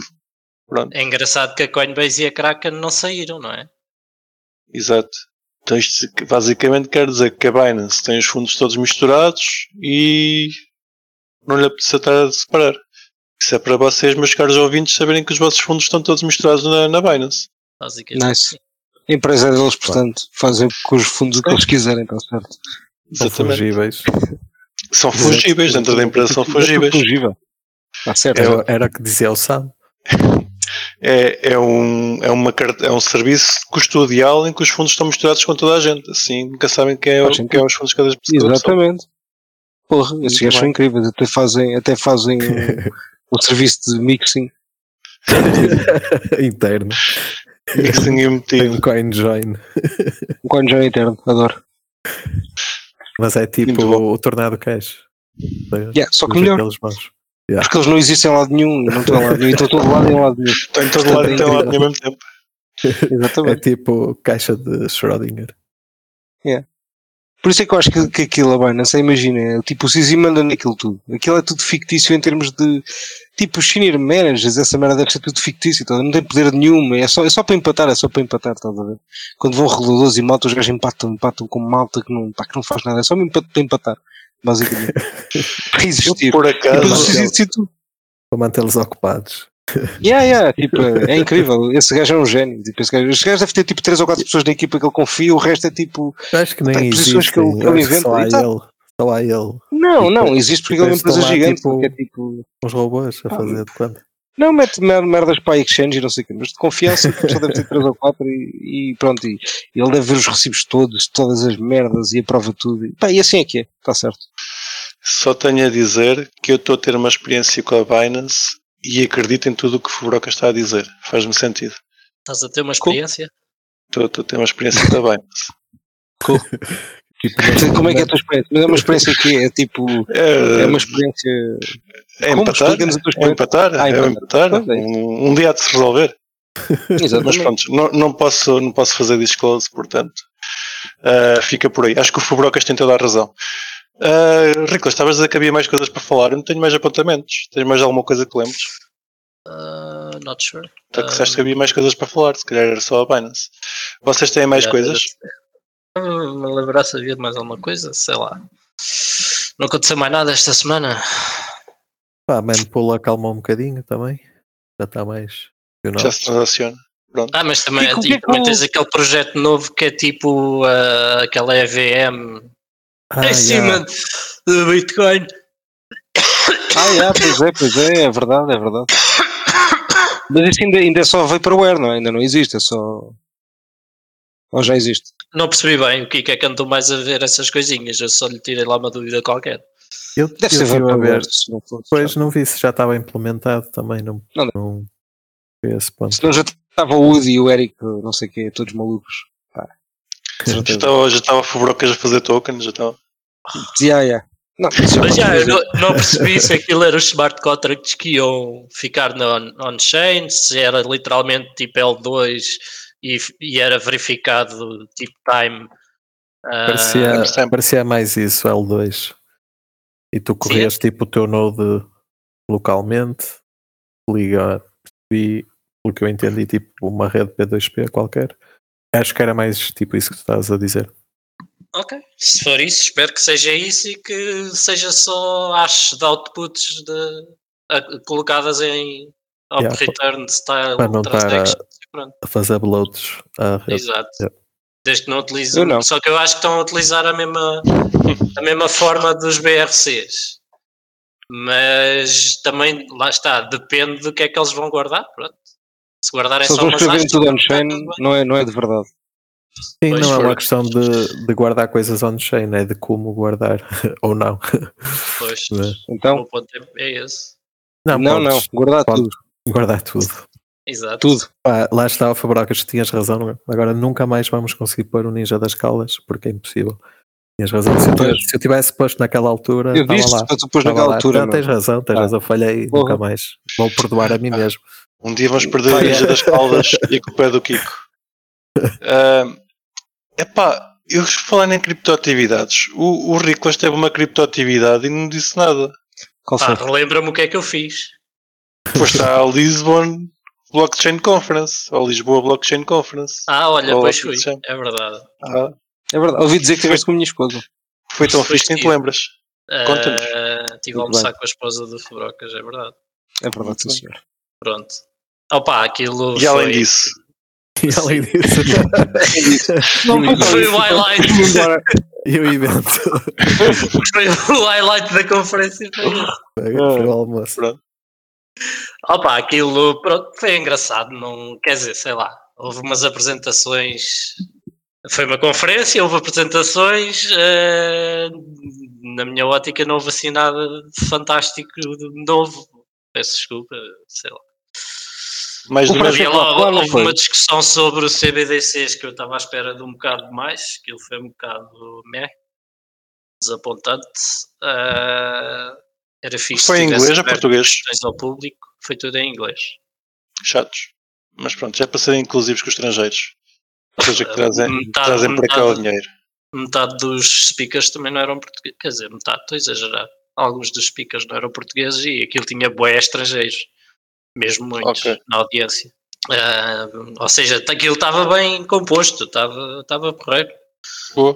é engraçado que a Coinbase e a Kraken não saíram, não é? Exato. Então isto basicamente quer dizer que a Binance tem os fundos todos misturados e não lhe apetece estar a separar. Isso é para vocês, meus caros ouvintes, saberem que os vossos fundos estão todos misturados na, na Binance. Basicamente. Nice. A empresa é deles, portanto, fazem com os fundos o que eles quiserem, está certo. São Exatamente. fungíveis. São fungíveis, dentro da empresa são fungíveis. É fungível. Está certo. Era, era o que dizia o Sam. É, é, um, é, uma, é um serviço custodial em que os fundos estão misturados com toda a gente. Assim nunca sabem quem é, Faz quem é os fundos de cada pessoa. Exatamente. Porra, esses Muito gajos são incríveis, até fazem, até fazem um, um serviço de mixing. Interno. Mixing e Tem metido. um coin join. Um coin já interno, adoro. Mas é tipo o Tornado Cash. Yeah, só que melhor, maus. porque eles não existem em lado nenhum, não estão em lado nenhum, estão todo lado em lado nenhum. Estão em todo lado e estão lá ao mesmo tempo. É Exatamente. tipo caixa de Schrödinger. Por isso é que eu acho que, que aquilo, a Binance, imagina, é, tipo, o Sisi manda naquilo tudo. Aquilo é tudo fictício em termos de, tipo, os senior managers, essa merda deve ser tudo fictício, tá? não tem poder nenhum, é só, é só para empatar, é só para empatar, estás a ver? Quando vão reguladores e malta, os gajos empatam, empatam com malta que não, pá, que não faz nada, é só mesmo para, empatar, basicamente. para Eu, existir. por E acaso, decide tudo. Para mantê-los ocupados. Yeah, yeah, tipo, é incrível. Esse gajo é um gênio. Tipo, esse, gajo, esse gajo deve ter tipo 3 ou 4 pessoas da equipa que ele confia, o resto é tipo. Acho que nem existe. posições que ele- que ele inventa. Só há Exato. ele. Só há ele. Não, Tipo, não, existe porque ele é uma empresa lá, gigante. tipo- é tipo. Uns robôs a Ah, fazer de quanto? Não, mete mer- merdas para a exchange e não sei o quê, mas de confiança só deve ter 3 ou 4 e, e pronto. E, e ele deve ver os recibos todos, todas as merdas e aprova tudo. E, pá, e assim é que é, está certo. só tenho a dizer que eu estou a ter uma experiência com a Binance e acredito em tudo o que o Fubroca está a dizer. Faz-me sentido. Estás a ter uma experiência? Estou, estou a ter uma experiência com a Binance. Tipo, como é que é a tua experiência, mas é uma experiência que é tipo. É, É uma experiência. é como? empatar. A tua É empatar. Ah, é empatar. empatar. Pois é. Um, um dia há de se resolver. Mas Exatamente. pronto, não, não, posso, não posso fazer disclose, portanto. ah, fica por aí. Acho que o Fubrocas tem toda a razão. Uh, Rico, estavas a dizer que havia mais coisas para falar. Eu não tenho mais apontamentos. Tens mais alguma coisa que lembres? Uh, not sure. Tu uh, disseste que havia mais coisas para falar. Se calhar era só a Binance. Vocês têm mais coisas? Me lembrar se havia mais alguma coisa, sei lá. Não aconteceu mais nada esta semana. Pá, Manpool acalmou um bocadinho também. Já está mais. Já se transaciona. Pronto. Ah, mas também, e, tipo, também tens aquele projeto novo que é tipo uh, aquela EVM ah, em cima yeah. do Bitcoin. Ah, yeah, pois é, pois é, é verdade, é verdade. Mas isso ainda, ainda é só vaporware, não é? Ainda não existe, é só. Ou já existe? Não percebi bem o que é que andou mais a ver essas coisinhas, eu só lhe tirei lá uma dúvida qualquer. Eu, Deve eu ser vaporware. Se não fosse, pois não vi se já estava implementado também, não, não, não esse ponto. Senão já estava o Woody e o Eric, não sei o quê, todos malucos. Já estava, já estava a Fubrocas a fazer tokens, já estava. Yeah, yeah. Não, mas já, eu não, não, percebi se aquilo era os smart contracts que iam ficar on-chain, se era literalmente tipo L2 e, e era verificado tipo time. Parecia, uh, parecia mais isso, L2. E tu corrias tipo o teu node localmente, liga, e pelo que eu entendi, tipo uma rede P2P qualquer. Acho que era mais tipo isso que tu estás a dizer. Ok, se for isso, espero que seja isso e que seja só hashes de outputs de, a, colocadas em op yeah, return style para não estar a, a, fazer uploads à rede. Exato. Yeah. Desde que não utilizem. Não. Só que eu acho que estão a utilizar a mesma, a mesma forma dos BRCs. Mas também, lá está, depende do que é que eles vão guardar. Pronto. Se guardarem só umas hashes, tudo on-chain, não é, não é de verdade. Sim, pois não for. é uma questão de, de guardar coisas on-chain, é de como guardar ou não. Pois, então, o ponto é, é esse. Não, não, não, guardar tudo. Guardar tudo. Exato. Tudo. Ah, lá está o Fabrocas, tinhas razão. É? Agora nunca mais vamos conseguir pôr o Ninja das Caldas, porque é impossível. Tinhas razão. Se eu, se eu, tivesse posto naquela altura, eu disse, lá. Tu pôs naquela lá. altura. Não, tens razão, tens ah. razão, falhei, Porra. nunca mais. Vou perdoar a mim mesmo. Um dia vamos perder o Ninja das Caldas e a culpa é do Kiko. Uh, epá, eu falar em criptoatividades. O, o Riclas teve uma criptoatividade e não disse nada. ah, relembra-me o que é que eu fiz. Pois está a Lisbon Blockchain Conference, ou Lisboa Blockchain Conference. Ah, olha, pois fui, é verdade. Ah. É verdade, ouvi dizer que estiveste com a minha esposa. Foi tão fixe que te lembras. Conta-nos. Uh, estive a almoçar com a esposa do Fabrocas, é verdade. É verdade, sim, senhor. Pronto. Opa, aquilo. E além disso. E além disso. não foi o highlight. e o evento. foi o highlight da conferência. Foi, foi o almoço. Pronto. Opa, aquilo pronto, foi engraçado. Não, quer dizer, sei lá. Houve umas apresentações. Foi uma conferência, houve apresentações. Uh, na minha ótica, não houve assim nada de fantástico de novo. Peço desculpa, sei lá. Mas havia logo houve uma discussão sobre o CBDCs que eu estava à espera de um bocado mais, aquilo foi um bocado meh, desapontante. Uh, era fixe. Foi em inglês ou português? Ao público, foi tudo em inglês. Chatos. Mas pronto, já para serem inclusivos com os estrangeiros. Ou seja, que trazem, metade, trazem para cá o dinheiro. Metade dos speakers também não eram portugueses. Quer dizer, metade, estou a exagerar. Alguns dos speakers não eram portugueses e aquilo tinha boé estrangeiros mesmo muitos okay. na audiência. Uh, ou seja, aquilo estava bem composto, estava, estava porreiro.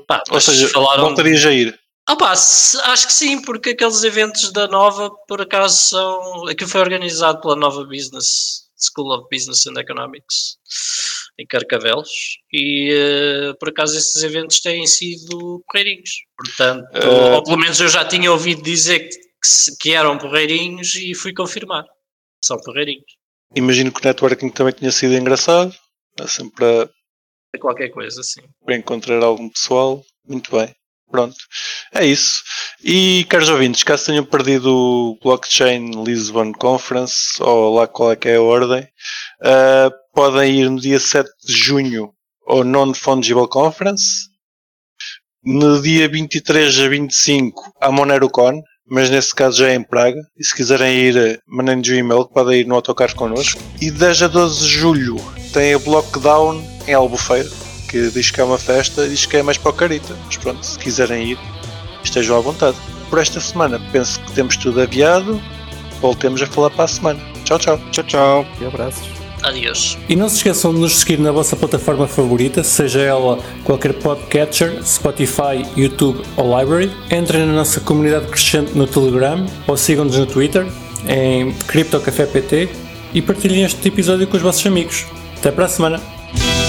Pá, ou seja, falaram... voltarias a ir? Pá, acho que sim, porque aqueles eventos da Nova, por acaso, são. Aquilo foi organizado pela Nova Business School of Business and Economics em Carcavelos e uh, por acaso esses eventos têm sido porreirinhos. Portanto, uh... ou pelo menos eu já tinha ouvido dizer que, que, que eram porreirinhos e fui confirmar são porreirinhos. Imagino que o networking também tinha sido engraçado, sempre para. É qualquer coisa, sim. Para encontrar algum pessoal. Muito bem. Pronto. É isso. E, caros ouvintes, caso tenham perdido o Blockchain Lisbon Conference, ou lá qual é que é a ordem, uh, podem ir no dia 7 de junho ao Non-Fungible Conference. No dia 23 a 25 à MoneroCon, mas nesse caso já é em Praga. E se quiserem ir, mandem-nos um e-mail que podem ir no autocarro connosco. E 10 a 12 de julho tem a Blockdown em Albufeira, que diz que é uma festa e diz que é mais para o Carita. Mas pronto, se quiserem ir, estejam à vontade. Por esta semana penso que temos tudo aviado. Voltemos a falar para a semana. Tchau, tchau. Tchau, tchau. E abraços. Adeus. E não se esqueçam de nos seguir na vossa plataforma favorita, seja ela qualquer podcatcher, Spotify, YouTube ou Library. Entrem na nossa comunidade crescente no Telegram ou sigam-nos no Twitter em CryptoCafépt e partilhem este episódio com os vossos amigos. Até para a semana!